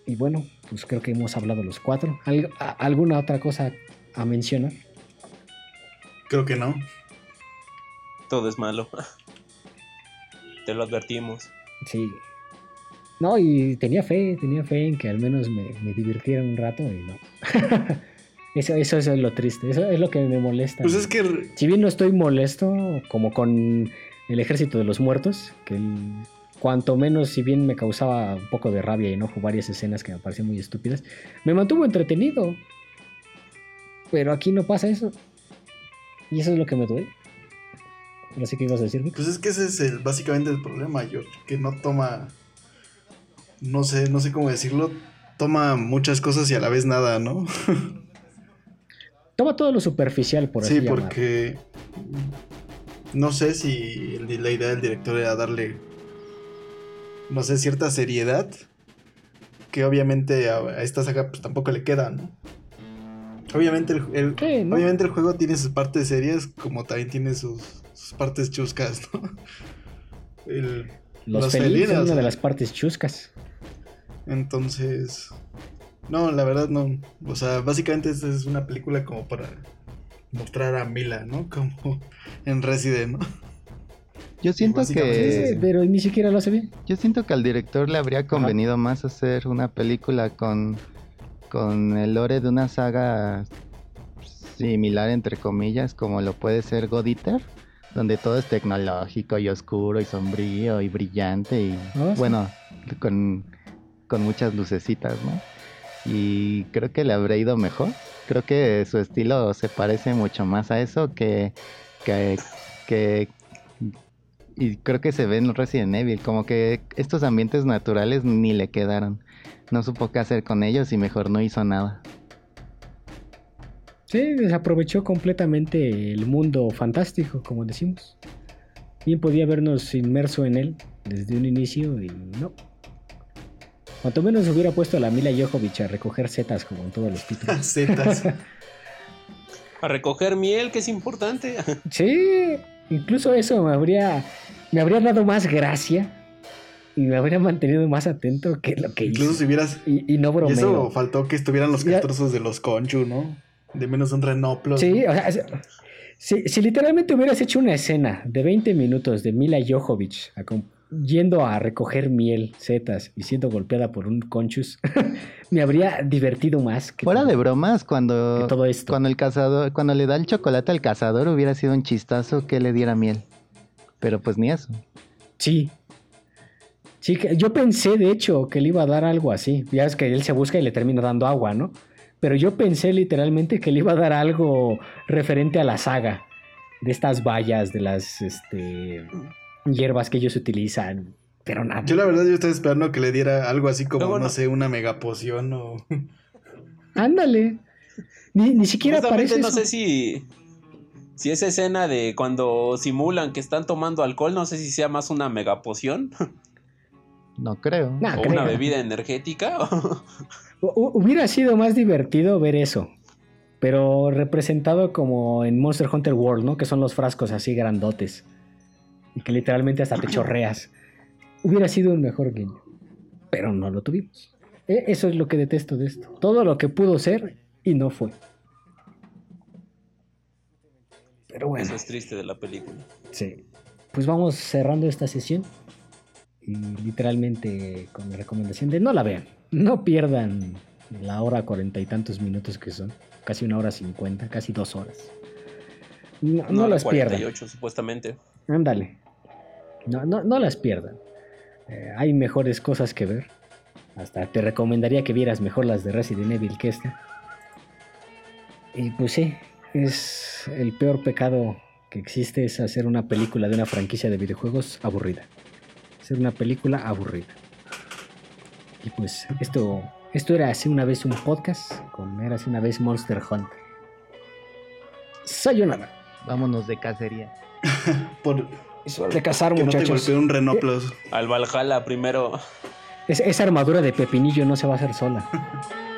Y bueno, pues creo que hemos hablado los cuatro. ¿Alguna otra cosa a mencionar? Creo que no. Todo es malo. Te lo advertimos. Sí. No, y tenía fe, tenía fe en que al menos me, divirtiera un rato y no. eso, eso, es lo triste, eso es lo que me molesta. Pues es que... Si bien no estoy molesto, como con el ejército de los muertos, que cuanto menos, si bien me causaba un poco de rabia y enojo varias escenas que me parecían muy estúpidas, me mantuvo entretenido. Pero aquí no pasa eso. Y eso es lo que me duele. Así que ibas a decir. Pues es que ese es el, básicamente el problema, George, que no toma, no sé, no sé cómo decirlo, toma muchas cosas y a la vez nada, ¿no? toma todo lo superficial, por así Sí, porque no sé si la idea del director era darle, no sé, cierta seriedad, que obviamente a, esta saga pues tampoco le queda, ¿no? Obviamente el, obviamente el juego tiene sus partes serias, como también tiene sus, partes chuscas, ¿no? los, felices son una de las partes chuscas. Entonces, no, la verdad no. O sea, básicamente esta es una película como para mostrar a Mila, ¿no? Como en Resident, ¿no? Yo siento que... pero ni siquiera lo hace bien. Yo siento que al director le habría convenido más hacer una película con con el lore de una saga similar entre comillas como lo puede ser God Eater, donde todo es tecnológico y oscuro y sombrío y brillante y ah, bueno, con, muchas lucecitas, ¿no? Y creo que le habría ido mejor. Creo que su estilo se parece mucho más a eso que, que, que y creo que se ve en Resident Evil, como que estos ambientes naturales ni le quedaron no supo qué hacer con ellos y mejor no hizo nada. Sí, desaprovechó completamente el mundo fantástico, como decimos. Bien podía habernos inmerso en él desde un inicio y no. Cuanto menos hubiera puesto a la Mila Jovovich a recoger setas como en todos los títulos. setas. a recoger miel, que es importante. sí, incluso eso me habría, me habría dado más gracia y me habría mantenido más atento que lo que Incluso si hubieras. Y, no bromeo. Y eso faltó que estuvieran los trozos de los Conchu, ¿no? De menos un renoplo. Sí, o sea, si, literalmente hubieras hecho una escena de 20 minutos de Mila Jovovich yendo a recoger miel, setas y siendo golpeada por un conchus, me habría divertido más. Que Fuera de bromas, cuando, todo esto. cuando el cazador, cuando le da el chocolate al cazador hubiera sido un chistazo que le diera miel. Pero pues ni eso. Sí, Sí, yo pensé de hecho que le iba a dar algo así. Ya es que él se busca y le termina dando agua, ¿no? Pero yo pensé literalmente que le iba a dar algo referente a la saga. De estas vallas, de las, este... hierbas que ellos utilizan, pero nada. Yo la verdad yo estaba esperando que le diera algo así como, no no- sé, una mega poción o... Ándale. Ni, ni siquiera aparece no eso. sé si. Si esa escena de cuando simulan que están tomando alcohol, no sé si sea más una mega poción No creo. Nah, o creo. una bebida energética. Hu- hu- Hubiera sido más divertido ver eso. Pero representado como en Monster Hunter World, ¿no? Que son los frascos así grandotes. Y que literalmente hasta te chorreas. Hubiera sido un mejor guiño. Pero no lo tuvimos. E- Eso es lo que detesto de esto. Todo lo que pudo ser y no fue. Pero bueno. Eso es triste de la película. Sí. Pues vamos cerrando esta sesión. Y literalmente con la recomendación de no la vean. No pierdan la hora cuarenta y tantos minutos que son. Casi una hora cincuenta, casi dos horas. No, no la las pierdan. 48 supuestamente. Ándale. No, no, no las pierdan. Eh, hay mejores cosas que ver. Hasta te recomendaría que vieras mejor las de Resident Evil que esta. Y pues sí, es el peor pecado que existe es hacer una película de una franquicia de videojuegos aburrida. Hacer una película aburrida. Y pues esto, esto era hace una vez un podcast con era hace una vez Monster Hunter. Sayonara. Vámonos de cacería. Por, Cazar que no te muchachos. golpee un Renoplos. Al Valhalla primero. Es- esa armadura de pepinillo no se va a hacer sola.